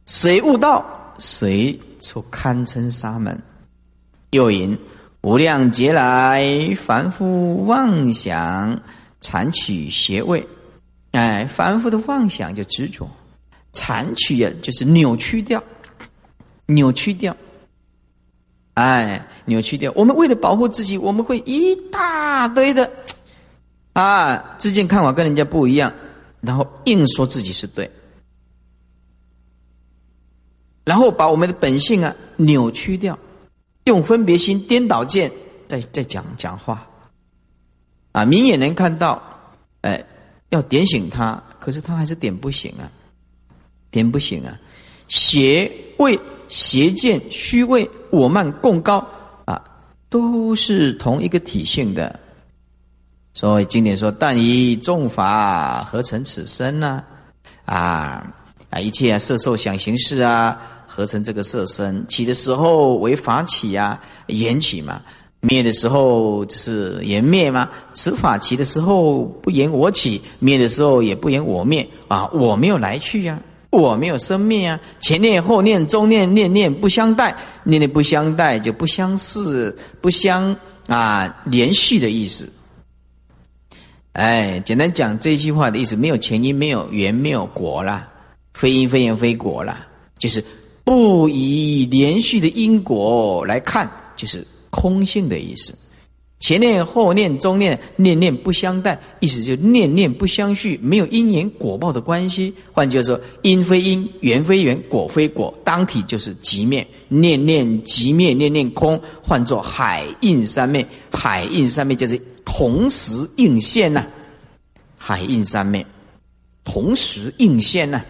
谁悟道，谁出堪称沙门。”又云。无量劫来，凡夫妄想残取邪位，哎，凡夫的妄想就执着，残取呀，就是扭曲掉，扭曲掉，哎，扭曲掉。我们为了保护自己，我们会一大堆的啊，自见看法跟人家不一样，然后硬说自己是对，然后把我们的本性啊扭曲掉。用分别心颠倒见，在在讲讲话，啊，明眼能看到，哎，要点醒他，可是他还是点不醒啊，点不醒啊，邪位、邪见、虚位、我慢、共高啊，都是同一个体性的。所以经典说：“但以众法合成此身呢？啊啊，一切色受想行识啊。”合成这个色身，起的时候为法起呀，缘起嘛；灭的时候就是缘灭嘛。此法起的时候不言我起，灭的时候也不言我灭啊。我没有来去呀，我没有生灭啊。前念后念中念念念不相待，念念不相待就不相似，不相啊连续的意思。哎，简单讲这句话的意思，没有前因，没有缘，没有果啦，非因非缘非果啦，就是。不以连续的因果来看，就是空性的意思。前念后念中念念念不相待，意思就念念不相续，没有因缘果报的关系。换句话说，因非因，缘非缘，果非果，当体就是即灭。念念即灭，念念空，换作海印三昧。海印三昧就是同时应现呐，海印三昧同时应现呐。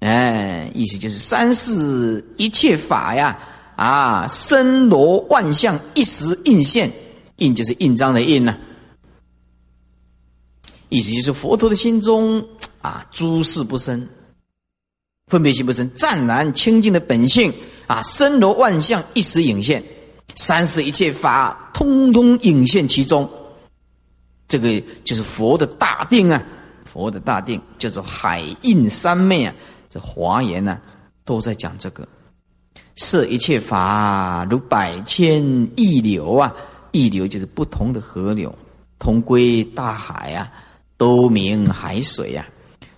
哎，意思就是三世一切法呀，啊，森罗万象一时应现，应就是印章的印呐。意思就是佛陀的心中啊，诸事不生，分别心不生，湛然清净的本性啊，森罗万象一时隐现，三世一切法通通隐现其中。这个就是佛的大定啊，佛的大定叫做海印三昧啊，这华严呢都在讲这个。摄一切法如百千亿流啊，亿流就是不同的河流，同归大海啊，都名海水啊。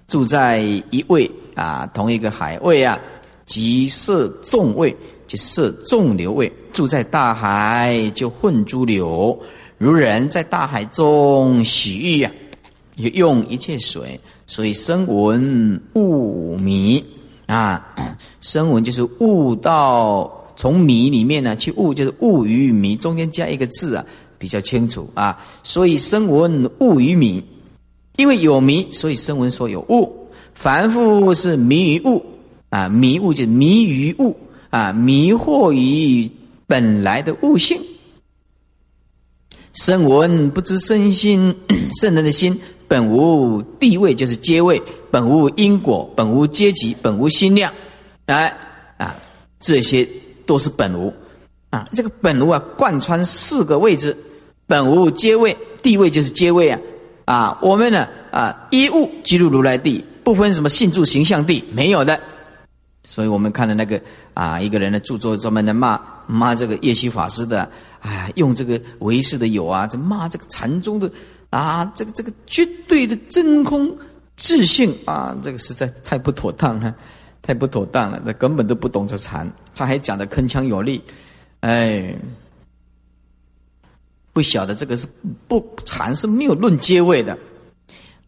住在一位啊，同一个海位啊，即摄众位，就摄众流位。住在大海就混诸流，如人在大海中洗浴呀，用一切水，所以声闻悟迷。啊，声闻就是悟到从迷里面呢去悟，就是悟于迷，中间加一个字啊，比较清楚啊。所以声闻悟于迷，因为有迷，所以声闻说有悟。凡夫是迷于悟啊，迷悟就是迷于悟啊，迷惑于本来的悟性。声闻不知身心，圣人的心。本无地位，就是阶位；本无因果，本无阶级，本无心量。哎啊，这些都是本无啊。这个本无啊，贯穿四个位置：本无阶位，地位就是阶位啊。啊，我们呢啊，一物即入如来地，不分什么性住形象地，没有的。所以我们看了那个啊，一个人的著作专门的骂骂这个叶西法师的，哎，用这个唯识的有啊，这骂这个禅宗的。啊，这个这个绝对的真空自信啊，这个实在太不妥当了，太不妥当了。那根本都不懂这禅，他还讲的铿锵有力，哎，不晓得这个是不禅是没有论阶位的，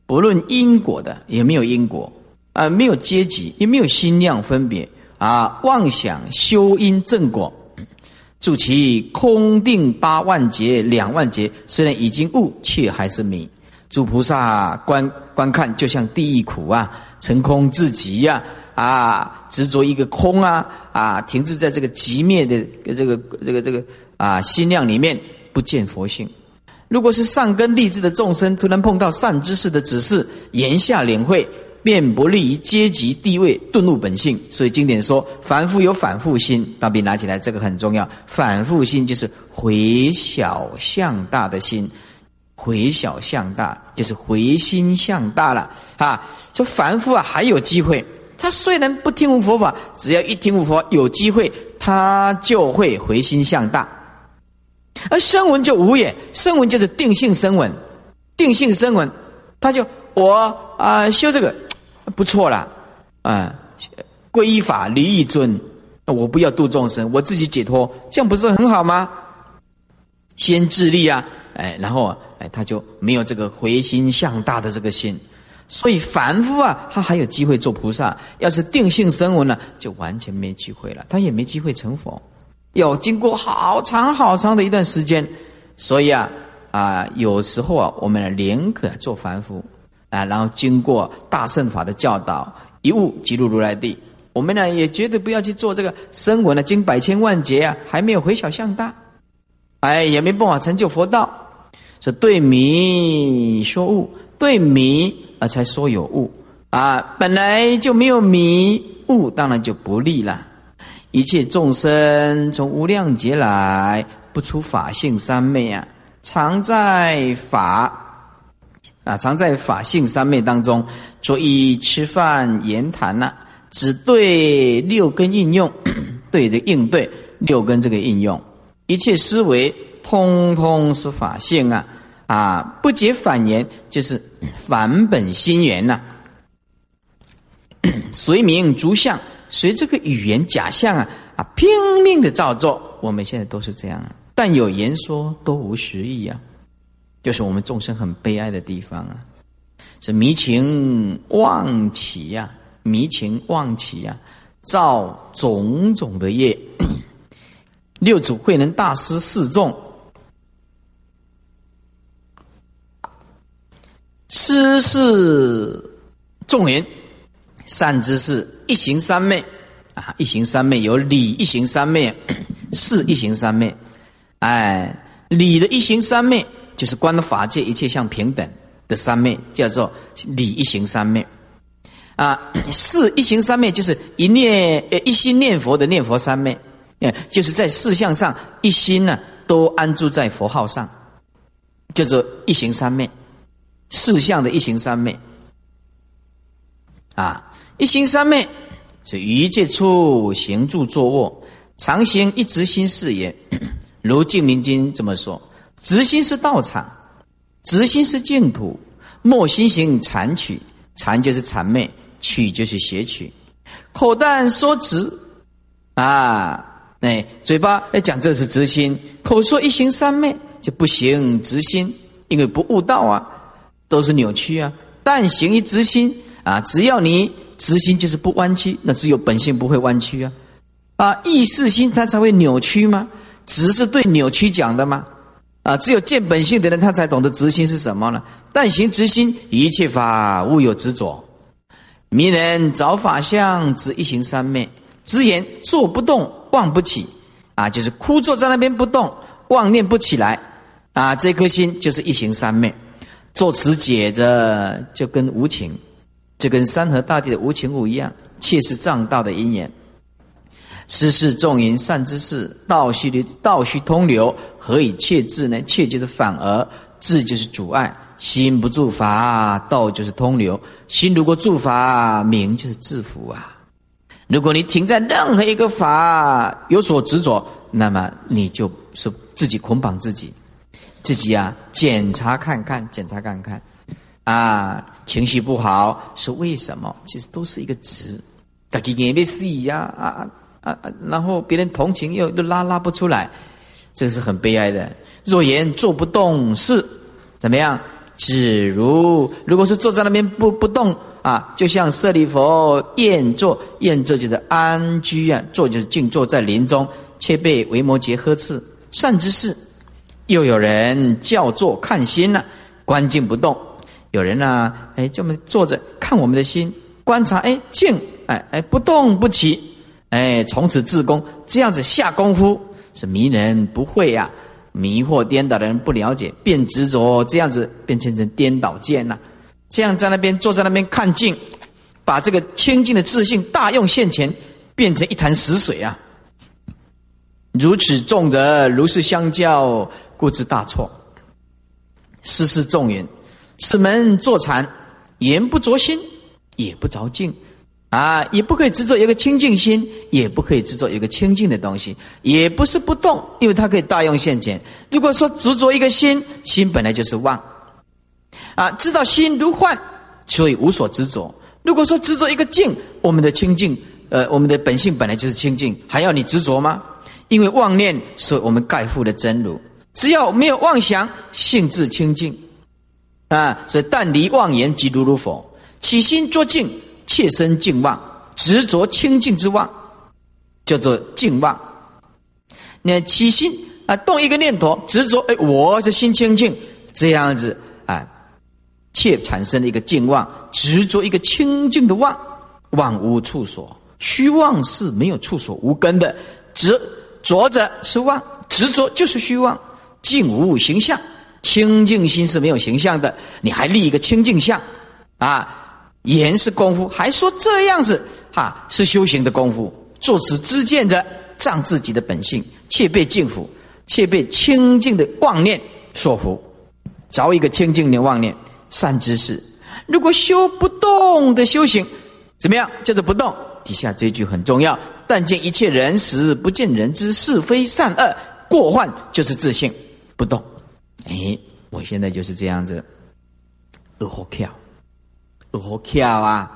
不论因果的，也没有因果啊，没有阶级，也没有心量分别啊，妄想修因正果。住其空定八万劫两万劫，虽然已经悟，却还是迷。诸菩萨观观看，就像地狱苦啊，成空至极呀啊，执着一个空啊啊，停滞在这个极灭的这个这个这个啊心量里面，不见佛性。如果是善根立志的众生，突然碰到善知识的指示，言下领会。便不利于阶级地位顿悟本性，所以经典说，凡夫有反复心。大笔拿起来，这个很重要。反复心就是回小向大的心，回小向大就是回心向大了啊！说凡夫啊，还有机会。他虽然不听闻佛法，只要一听闻佛，有机会他就会回心向大。而声闻就无也，声闻就是定性声闻，定性声闻，他就我啊修这个。不错了，啊，皈依法离一尊，我不要度众生，我自己解脱，这样不是很好吗？先自立啊，哎，然后哎，他就没有这个回心向大的这个心，所以凡夫啊，他还有机会做菩萨；要是定性声闻呢，就完全没机会了，他也没机会成佛，要经过好长好长的一段时间。所以啊，啊，有时候啊，我们宁可做凡夫。啊，然后经过大圣法的教导，一悟即入如来地。我们呢也绝对不要去做这个声闻呢经百千万劫啊，还没有回小向大，哎，也没办法成就佛道。说对迷说悟，对迷啊才说有悟啊，本来就没有迷悟，当然就不利了。一切众生从无量劫来，不出法性三昧啊，常在法。啊，常在法性三昧当中，所以吃饭言谈呐，只对六根应用，对着应对六根这个应用，一切思维通通是法性啊！啊，不解反言就是 返本心源呐，随名逐相，随这个语言假象啊啊，拼命的造作。我们现在都是这样，但有言说都无实意啊。就是我们众生很悲哀的地方啊，是迷情妄起呀，迷情妄起呀，造种种的业。六祖慧能大师示众，师是众人善知识一行三昧啊，一行三昧有理一行三昧，事一行三昧，哎，理的一行三昧。就是观法界一切相平等的三昧，叫做理一行三昧。啊，四一行三昧就是一念呃一心念佛的念佛三昧，呃，就是在事相上一心呢都安住在佛号上，叫做一行三昧。事相的一行三昧，啊，一行三昧是一切处行住坐卧，常行一直心事也。如《净明经》这么说：直心是道场，直心是净土，莫心行禅取，禅就是谄媚。取就是邪取，口但说直啊，哎，嘴巴要讲这是直心，口说一行三昧就不行直心，因为不悟道啊，都是扭曲啊。但行一直心啊，只要你直心就是不弯曲，那只有本性不会弯曲啊。啊，意识心它才会扭曲吗？直是对扭曲讲的吗？啊，只有见本性的人他才懂得直心是什么呢？但行直心，一切法勿有执着。迷人找法相，指一行三昧，直言坐不动，妄不起，啊，就是枯坐在那边不动，妄念不起来，啊，这颗心就是一行三昧。作此解着，就跟无情，就跟山河大地的无情物一样，切是障道的因缘。世事众淫善之事，道须的道须通流，何以切智呢？切就是反而，智就是阻碍。心不住法，道就是通流；心如果住法，名就是制服啊。如果你停在任何一个法有所执着，那么你就是自己捆绑自己。自己啊，检查看看，检查看看啊，情绪不好是为什么？其实都是一个执，自己眼被死呀啊啊啊！然后别人同情又又拉拉不出来，这是很悲哀的。若言做不动是怎么样？只如，如果是坐在那边不不动啊，就像舍利佛宴坐，宴坐就是安居啊，坐就是静坐在林中，却被维摩诘呵斥善之事。又有人叫做看心了，观静不动。有人呢，哎，这么坐着看我们的心，观察，哎，静，哎哎，不动不起，哎，从此自宫，这样子下功夫是迷人不会呀。迷惑颠倒的人不了解，变执着，这样子变成成颠倒见了。这样在那边坐在那边看镜，把这个清净的自信大用现前，变成一潭死水啊！如此众人如是相较，故知大错。世事众人，此门坐禅，言不着心，也不着境。啊，也不可以执着一个清净心，也不可以执着一个清净的东西，也不是不动，因为它可以大用现前。如果说执着一个心，心本来就是妄，啊，知道心如幻，所以无所执着。如果说执着一个净，我们的清净，呃，我们的本性本来就是清净，还要你执着吗？因为妄念，是我们盖覆的真如。只要没有妄想，性质清净，啊，所以但离妄言即如如佛，起心作静。切身净妄，执着清净之妄，叫做净妄。那起心啊，动一个念头，执着哎，我这心清净，这样子啊，切产生了一个净妄，执着一个清净的妄，妄无处所，虚妄是没有处所无根的，执着着是妄，执着就是虚妄，净无形象，清净心是没有形象的，你还立一个清净相啊？言是功夫，还说这样子哈是修行的功夫。作此知见者仗自己的本性，却被净服，却被清净的妄念所服，着一个清净的妄念。善知识，如果修不动的修行，怎么样？叫做不动。底下这句很重要：但见一切人时，不见人之是非善恶过患，就是自信不动。哎，我现在就是这样子，恶好跳。如何巧啊？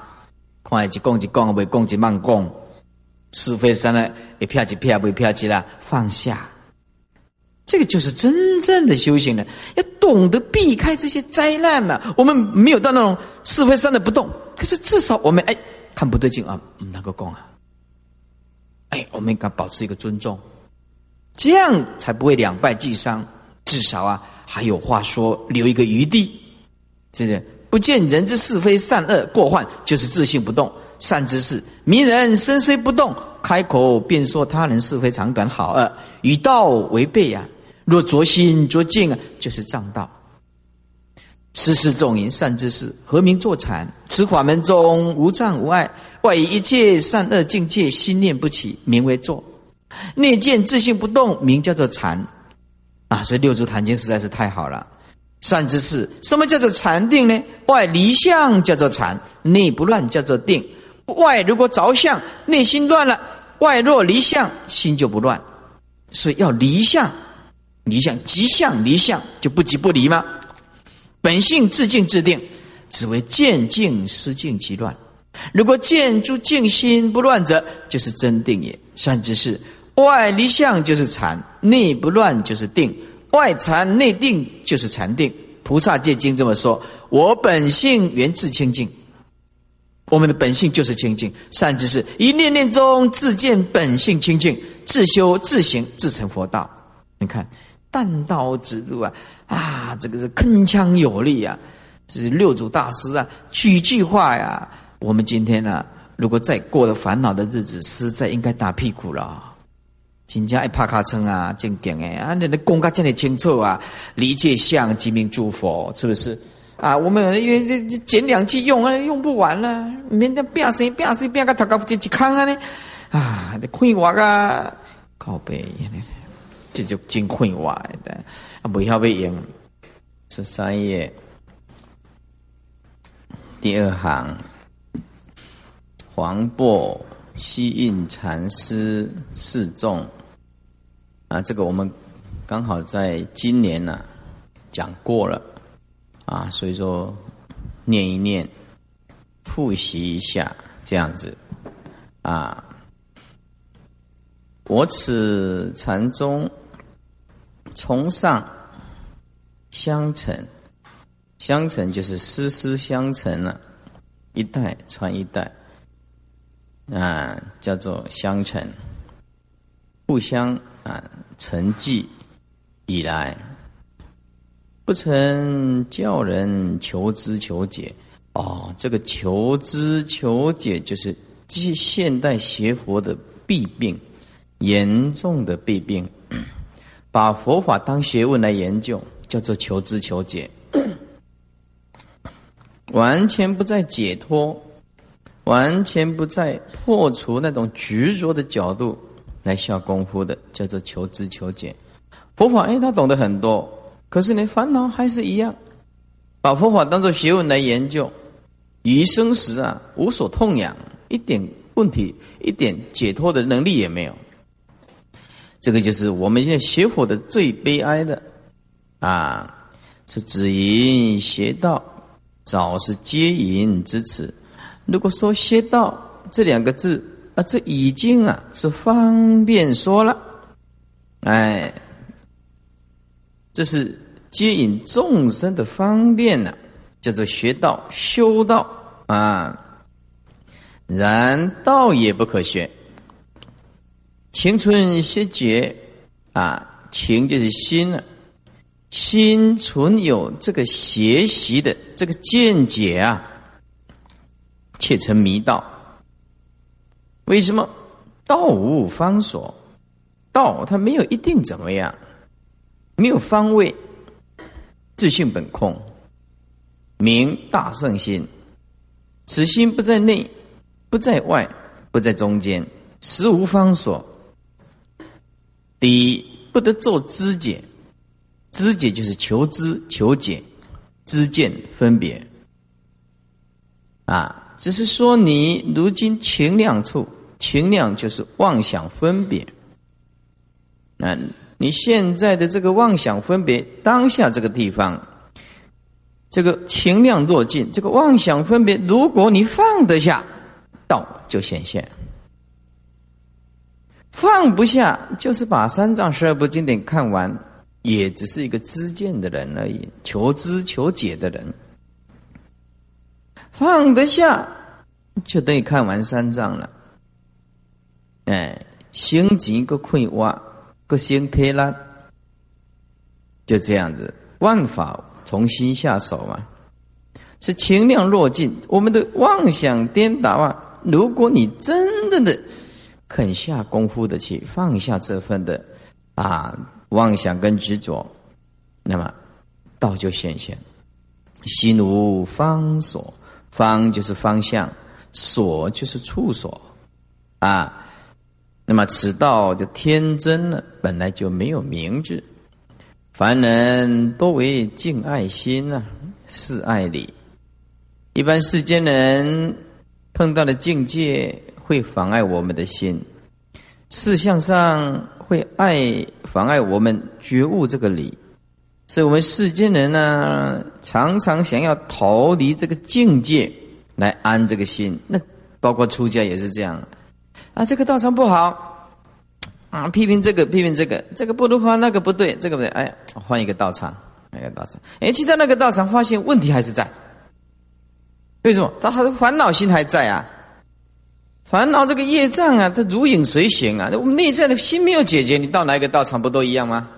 看一讲一讲，未讲一慢讲，是非三呢一撇一撇，未撇起来放下。这个就是真正的修行了。要懂得避开这些灾难嘛。我们没有到那种是非三的不动，可是至少我们哎看不对劲啊，能够讲啊。哎，我们应该保持一个尊重，这样才不会两败俱伤。至少啊，还有话说，留一个余地，是不是？不见人之是非善恶过患，就是自信不动。善之事，迷人身虽不动，开口便说他人是非长短好恶，与道违背呀。若着心着境啊，就是障道。时时众淫善之事，何名作禅？此法门中无障无碍，外以一切善恶境界心念不起，名为坐。内见自性不动，名叫做禅。啊，所以六祖坛经实在是太好了。善知识，什么叫做禅定呢？外离相叫做禅，内不乱叫做定。外如果着相，内心乱了；外若离相，心就不乱。所以要离相，离相即相离相，就不即不离吗？本性自静自定，只为见静失静即乱。如果见诸静心不乱者，就是真定也。善知识，外离相就是禅，内不乱就是定。外禅内定就是禅定。菩萨戒经这么说：我本性源自清净。我们的本性就是清净，善知识一念念中自见本性清净，自修自行自成佛道。你看，单刀直入啊，啊，这个是铿锵有力啊，是六祖大师啊，几句话呀。我们今天呢，如果再过了烦恼的日子，实在应该打屁股了。真正爱拍卡称啊，正经诶啊，你的功课真的清楚啊，理解相即名诸佛，是不是？啊，我们因为捡两句用啊，用不完了，免得变生变生变个头壳一一坑啊呢，啊，困我个靠背，这就真困我的，啊，不晓要用十三页第二行，黄檗西印禅师示众。啊，这个我们刚好在今年呢讲过了啊，所以说念一念，复习一下这样子啊。我此禅宗从上相承，相承就是师师相承了，一代传一代啊，叫做相承，互相。啊，成绩以来，不曾叫人求知求解。哦，这个求知求解就是现现代学佛的弊病，严重的弊病。把佛法当学问来研究，叫做求知求解，完全不在解脱，完全不在破除那种执着的角度。来下功夫的叫做求知求解，佛法哎，他懂得很多，可是呢，烦恼还是一样。把佛法当做学问来研究，余生时啊，无所痛痒，一点问题、一点解脱的能力也没有。这个就是我们现在学佛的最悲哀的啊！是只淫邪道，早是皆淫之词。如果说邪道这两个字。啊，这已经啊是方便说了，哎，这是接引众生的方便呢，叫做学道修道啊。然道也不可学，情存歇觉啊，情就是心了，心存有这个学习的这个见解啊，却成迷道。为什么道无方所？道它没有一定怎么样，没有方位，自性本空，明大圣心。此心不在内，不在外，不在中间，实无方所。第一，不得做知解，知解就是求知求解，知见分别。啊，只是说你如今情量处。情量就是妄想分别，那你现在的这个妄想分别，当下这个地方，这个情量若尽，这个妄想分别，如果你放得下，道就显现；放不下，就是把三藏十二部经典看完，也只是一个知见的人而已，求知求解的人，放得下，就等于看完三藏了。哎，心急个困挖，个心推拉，就这样子，万法从心下手嘛。是情量若尽，我们的妄想颠倒啊！如果你真正的肯下功夫的去放下这份的啊妄想跟执着，那么道就显现。心无方所，方就是方向，所就是处所，啊，那么此道的天真呢，本来就没有名字。凡人多为敬爱心啊，是爱理。一般世间人碰到的境界，会妨碍我们的心，事相上会爱妨碍我们觉悟这个理。所以，我们世间人呢，常常想要逃离这个境界，来安这个心。那包括出家也是这样，啊，这个道场不好，啊，批评这个，批评这个，这个不如花，那个不对，这个不对，哎，换一个道场，换一个道场。哎，去到那个道场，发现问题还是在。为什么？他他的烦恼心还在啊，烦恼这个业障啊，它如影随形啊。我们内在的心没有解决，你到哪个道场不都一样吗？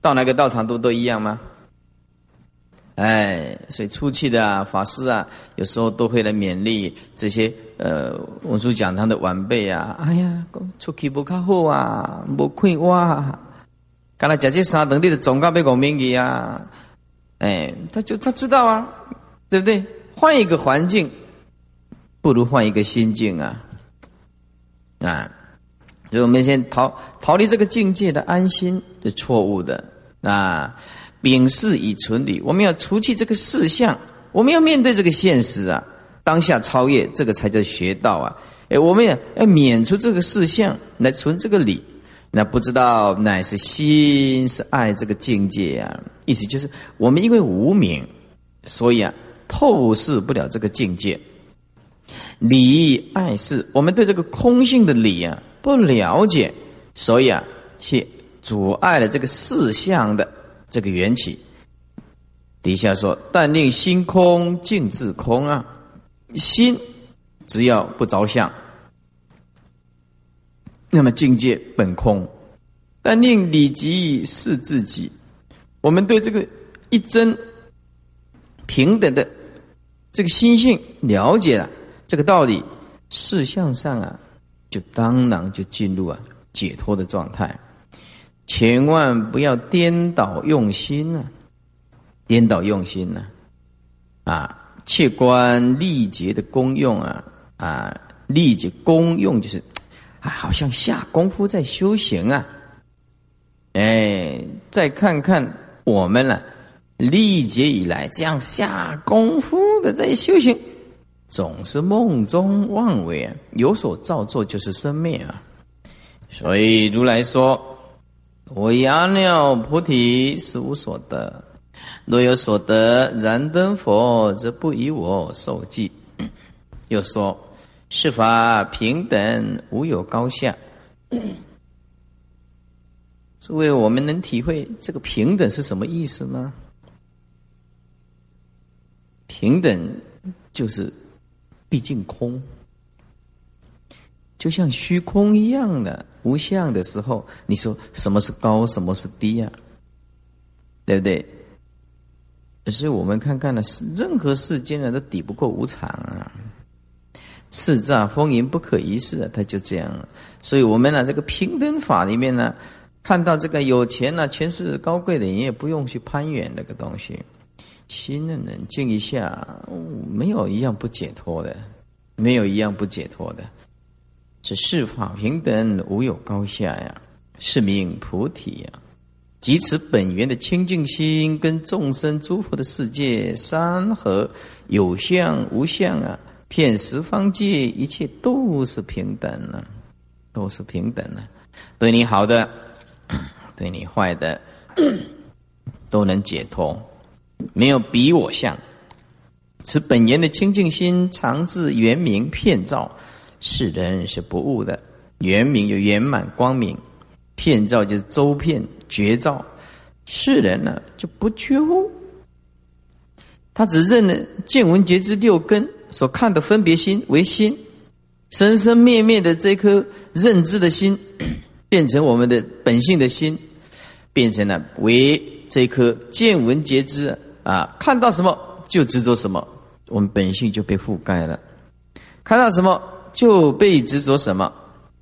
到哪个道场都都一样吗？哎，所以出去的啊，法师啊，有时候都会来勉励这些呃文殊讲堂的晚辈啊。哎呀，出去不靠好啊，不亏哇。刚才讲这三等，你的总告被讲名义啊。哎，他就他知道啊，对不对？换一个环境，不如换一个心境啊。啊，所以我们先逃逃离这个境界的安心是错误的。啊，秉事以存理，我们要除去这个事相，我们要面对这个现实啊，当下超越，这个才叫学道啊！哎，我们要要免除这个事相，来存这个理，那不知道乃是心是爱这个境界啊，意思就是我们因为无明，所以啊透视不了这个境界，理爱是，我们对这个空性的理啊不了解，所以啊去。阻碍了这个事相的这个缘起。底下说：“但令心空，静自空啊！心只要不着相，那么境界本空。但令理即是自己。我们对这个一真平等的这个心性了解了这个道理，事相上啊，就当然就进入啊解脱的状态。”千万不要颠倒用心呐！颠倒用心呐！啊，切观力劫的功用啊！啊，力劫功用就是啊，好像下功夫在修行啊！哎，再看看我们了，历劫以来这样下功夫的在修行，总是梦中妄为啊，有所造作就是生灭啊！所以如来说。我杨了菩提是无所得，若有所得，燃灯佛则不以我受记。又说，是法平等，无有高下。诸位，我们能体会这个平等是什么意思吗？平等就是毕竟空，就像虚空一样的。无相的时候，你说什么是高，什么是低呀？对不对？可是我们看看呢，任何世间呢都抵不过无常啊，叱咤风云不可一世啊，他就这样。所以我们呢，这个平等法里面呢，看到这个有钱呢，权势高贵的人也不用去攀援那个东西，心呢冷静一下，没有一样不解脱的，没有一样不解脱的。是世法平等，无有高下呀，是名菩提呀。即此本源的清净心，跟众生诸佛的世界山河有相无相啊，遍十方界一切都是平等呢，都是平等呢。对你好的，对你坏的，都能解脱，没有比我相。此本源的清净心，常自圆明遍照。世人是不悟的，圆明就圆满光明，片照就是周片绝照。世人呢就不觉悟，他只认了见闻觉知六根所看的分别心为心，生生灭灭的这颗认知的心，变成我们的本性的心，变成了为这颗见闻觉知啊，看到什么就执着什么，我们本性就被覆盖了，看到什么。就被执着什么，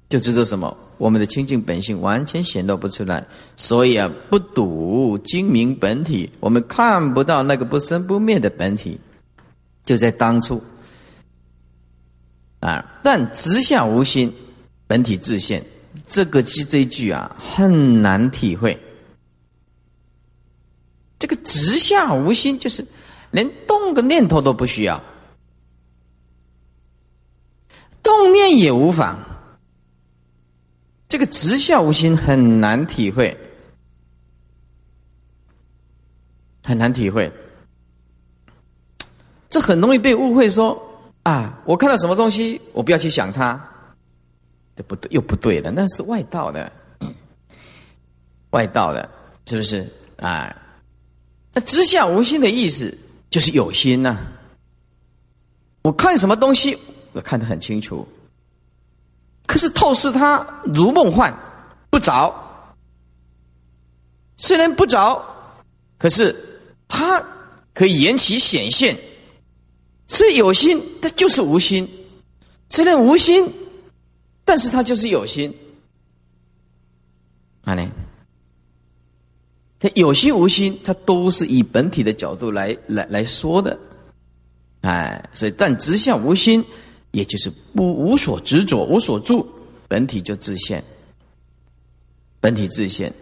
就执着什么，我们的清净本性完全显露不出来。所以啊，不睹精明本体，我们看不到那个不生不灭的本体，就在当初啊。但直下无心，本体自现，这个这这一句啊，很难体会。这个直下无心，就是连动个念头都不需要，动念也无妨。这个直下无心很难体会，很难体会。这很容易被误会说啊，我看到什么东西，我不要去想它，这不对，又不对了，那是外道的，外道的，是不是啊？那直下无心的意思就是有心呐。我看什么东西，我看得很清楚。可是透视它如梦幻，不着。虽然不着，可是它可以引起显现。所以有心，它就是无心；虽然无心，但是它就是有心。啊呢？它有心无心，它都是以本体的角度来来来说的，哎，所以但直向无心，也就是不无所执着、无所住，本体就自现，本体自现，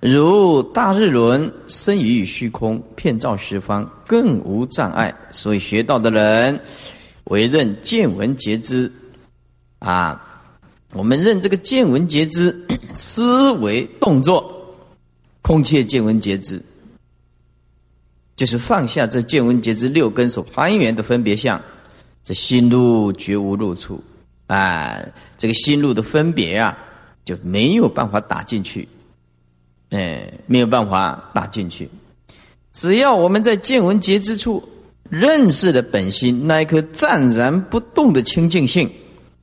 如大日轮生于虚空，遍照十方，更无障碍。所以学道的人，为认见闻觉知，啊，我们认这个见闻觉知 思维动作。空切见闻觉知，就是放下这见闻觉知六根所攀缘的分别相，这心路绝无入处啊！这个心路的分别啊，就没有办法打进去，哎，没有办法打进去。只要我们在见闻觉知处认识了本心那一颗湛然不动的清净性，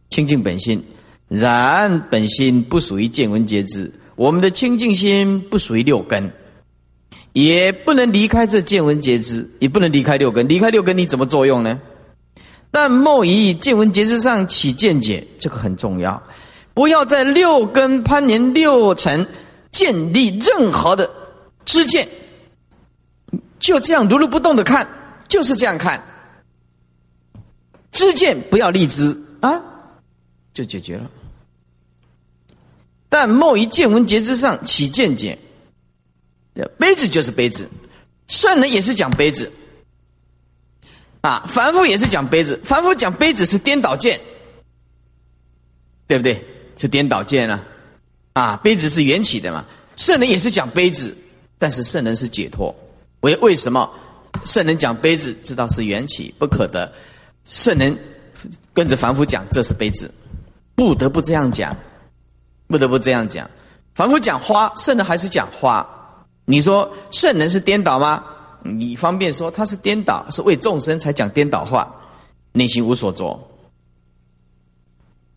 清净本心，然本心不属于见闻觉知。我们的清净心不属于六根，也不能离开这见闻觉知，也不能离开六根。离开六根，你怎么作用呢？但莫以见闻觉知上起见解，这个很重要。不要在六根攀连六尘建立任何的知见，就这样如如不动的看，就是这样看。知见不要立知啊，就解决了。但莫以见闻觉知上起见解，杯子就是杯子，圣人也是讲杯子，啊，凡夫也是讲杯子，凡夫讲杯子是颠倒见，对不对？是颠倒见啊，啊，杯子是缘起的嘛，圣人也是讲杯子，但是圣人是解脱，为为什么？圣人讲杯子，知道是缘起不可得，圣人跟着凡夫讲这是杯子，不得不这样讲。不得不这样讲，凡夫讲花，圣人还是讲花。你说圣人是颠倒吗？你方便说他是颠倒，是为众生才讲颠倒话，内心无所着。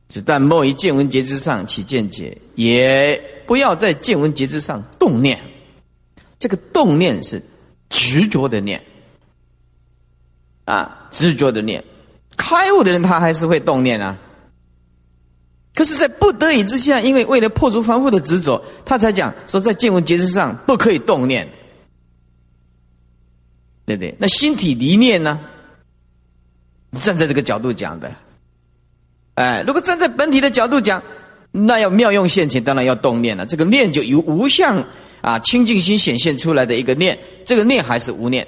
只但莫于见闻觉知上起见解，也不要在见闻觉知上动念。这个动念是执着的念啊，执着的念。开悟的人他还是会动念啊。可是，在不得已之下，因为为了破除凡夫的执着，他才讲说，在见闻觉知上不可以动念，对不对？那心体离念呢？站在这个角度讲的，哎，如果站在本体的角度讲，那要妙用现前，当然要动念了。这个念就由无相啊清净心显现出来的一个念，这个念还是无念，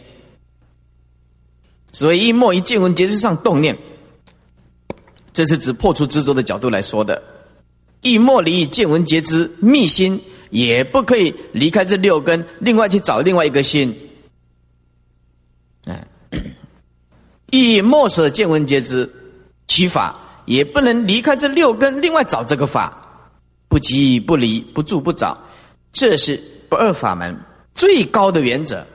所以一莫一见闻觉知上动念。这是指破除执着的角度来说的，亦莫离见闻觉知密心，也不可以离开这六根，另外去找另外一个心。哎，亦莫舍见闻皆知其法，也不能离开这六根，另外找这个法，不即不离，不住不找，这是不二法门最高的原则。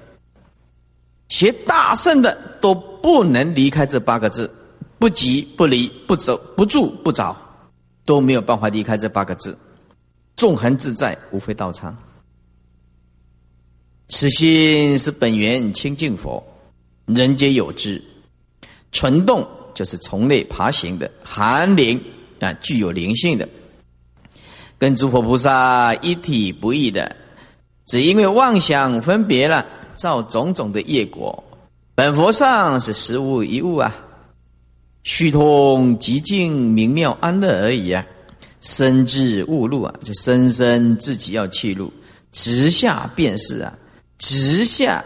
学大圣的都不能离开这八个字。不急不离不走不住不着，都没有办法离开这八个字。纵横自在，无非道场。此心是本源清净佛，人皆有之。纯动就是从内爬行的，含灵啊，具有灵性的。跟诸佛菩萨一体不异的，只因为妄想分别了，造种种的业果。本佛上是实无一物啊，虚通极静明妙安乐而已啊。深至悟路啊，就深深自己要去路，直下便是啊，直下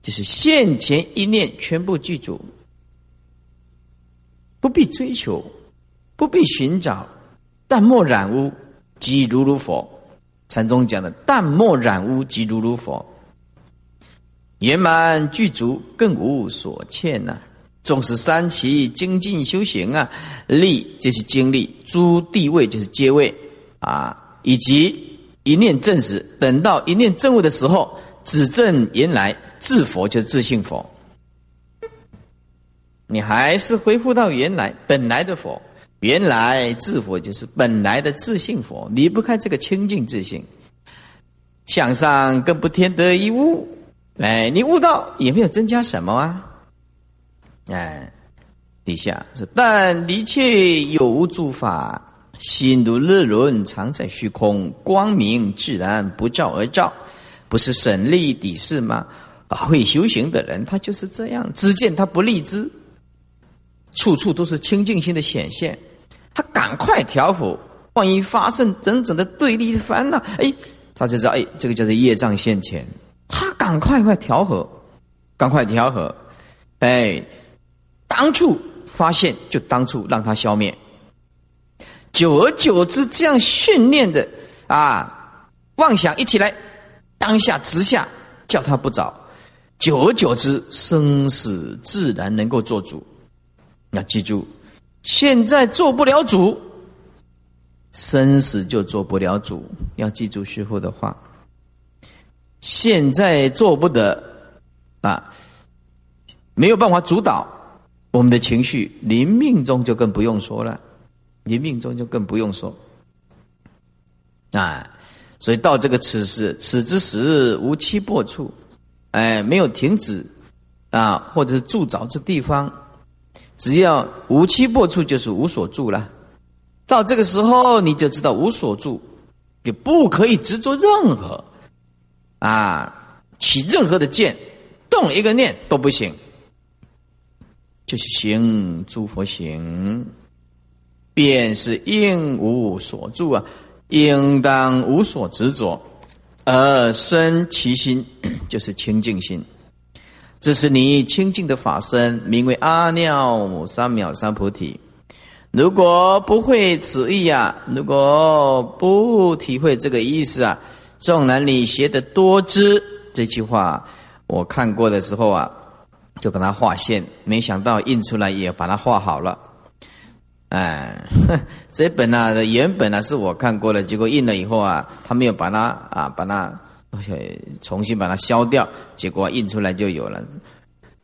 就是现前一念全部具足，不必追求，不必寻找，淡漠染污即如如佛。禅宗讲的淡漠染污即如如佛，圆满具足，更无所欠呐。纵使三期精进修行啊，力就是精力，诸地位就是阶位啊，以及一念正时，等到一念正悟的时候，指证原来自佛就是自信佛，你还是恢复到原来本来的佛，原来自佛就是本来的自信佛，离不开这个清净自性，向上更不添得一物，哎，你悟道也没有增加什么啊。哎，底下说：“但离却有无诸法，心如日轮，常在虚空，光明自然不照而照，不是省力底事吗？啊，会修行的人，他就是这样，只见他不立之，处处都是清净心的显现，他赶快调伏，万一发生整整的对立的烦恼，哎，他就知道，哎，这个叫做业障现前，他赶快快调和，赶快调和，哎。”当初发现，就当初让它消灭。久而久之，这样训练的啊，妄想一起来，当下直下，叫他不着。久而久之，生死自然能够做主。要记住，现在做不了主，生死就做不了主。要记住师傅的话，现在做不得啊，没有办法主导。我们的情绪，临命中就更不用说了，临命中就更不用说，啊，所以到这个此时，此之时无期破处，哎，没有停止，啊，或者是住着之地方，只要无期破处，就是无所住了。到这个时候，你就知道无所住，就不可以执着任何，啊，起任何的见，动一个念都不行。就是行诸佛行，便是应无所住啊，应当无所执着，而生其心，就是清净心。这是你清净的法身，名为阿耨三藐三菩提。如果不会此意啊，如果不体会这个意思啊，纵然你学的多知，这句话我看过的时候啊。就把它画线，没想到印出来也把它画好了。哎，这本啊原本呢是我看过了，结果印了以后啊，他没有把它啊把它重新把它消掉，结果印出来就有了。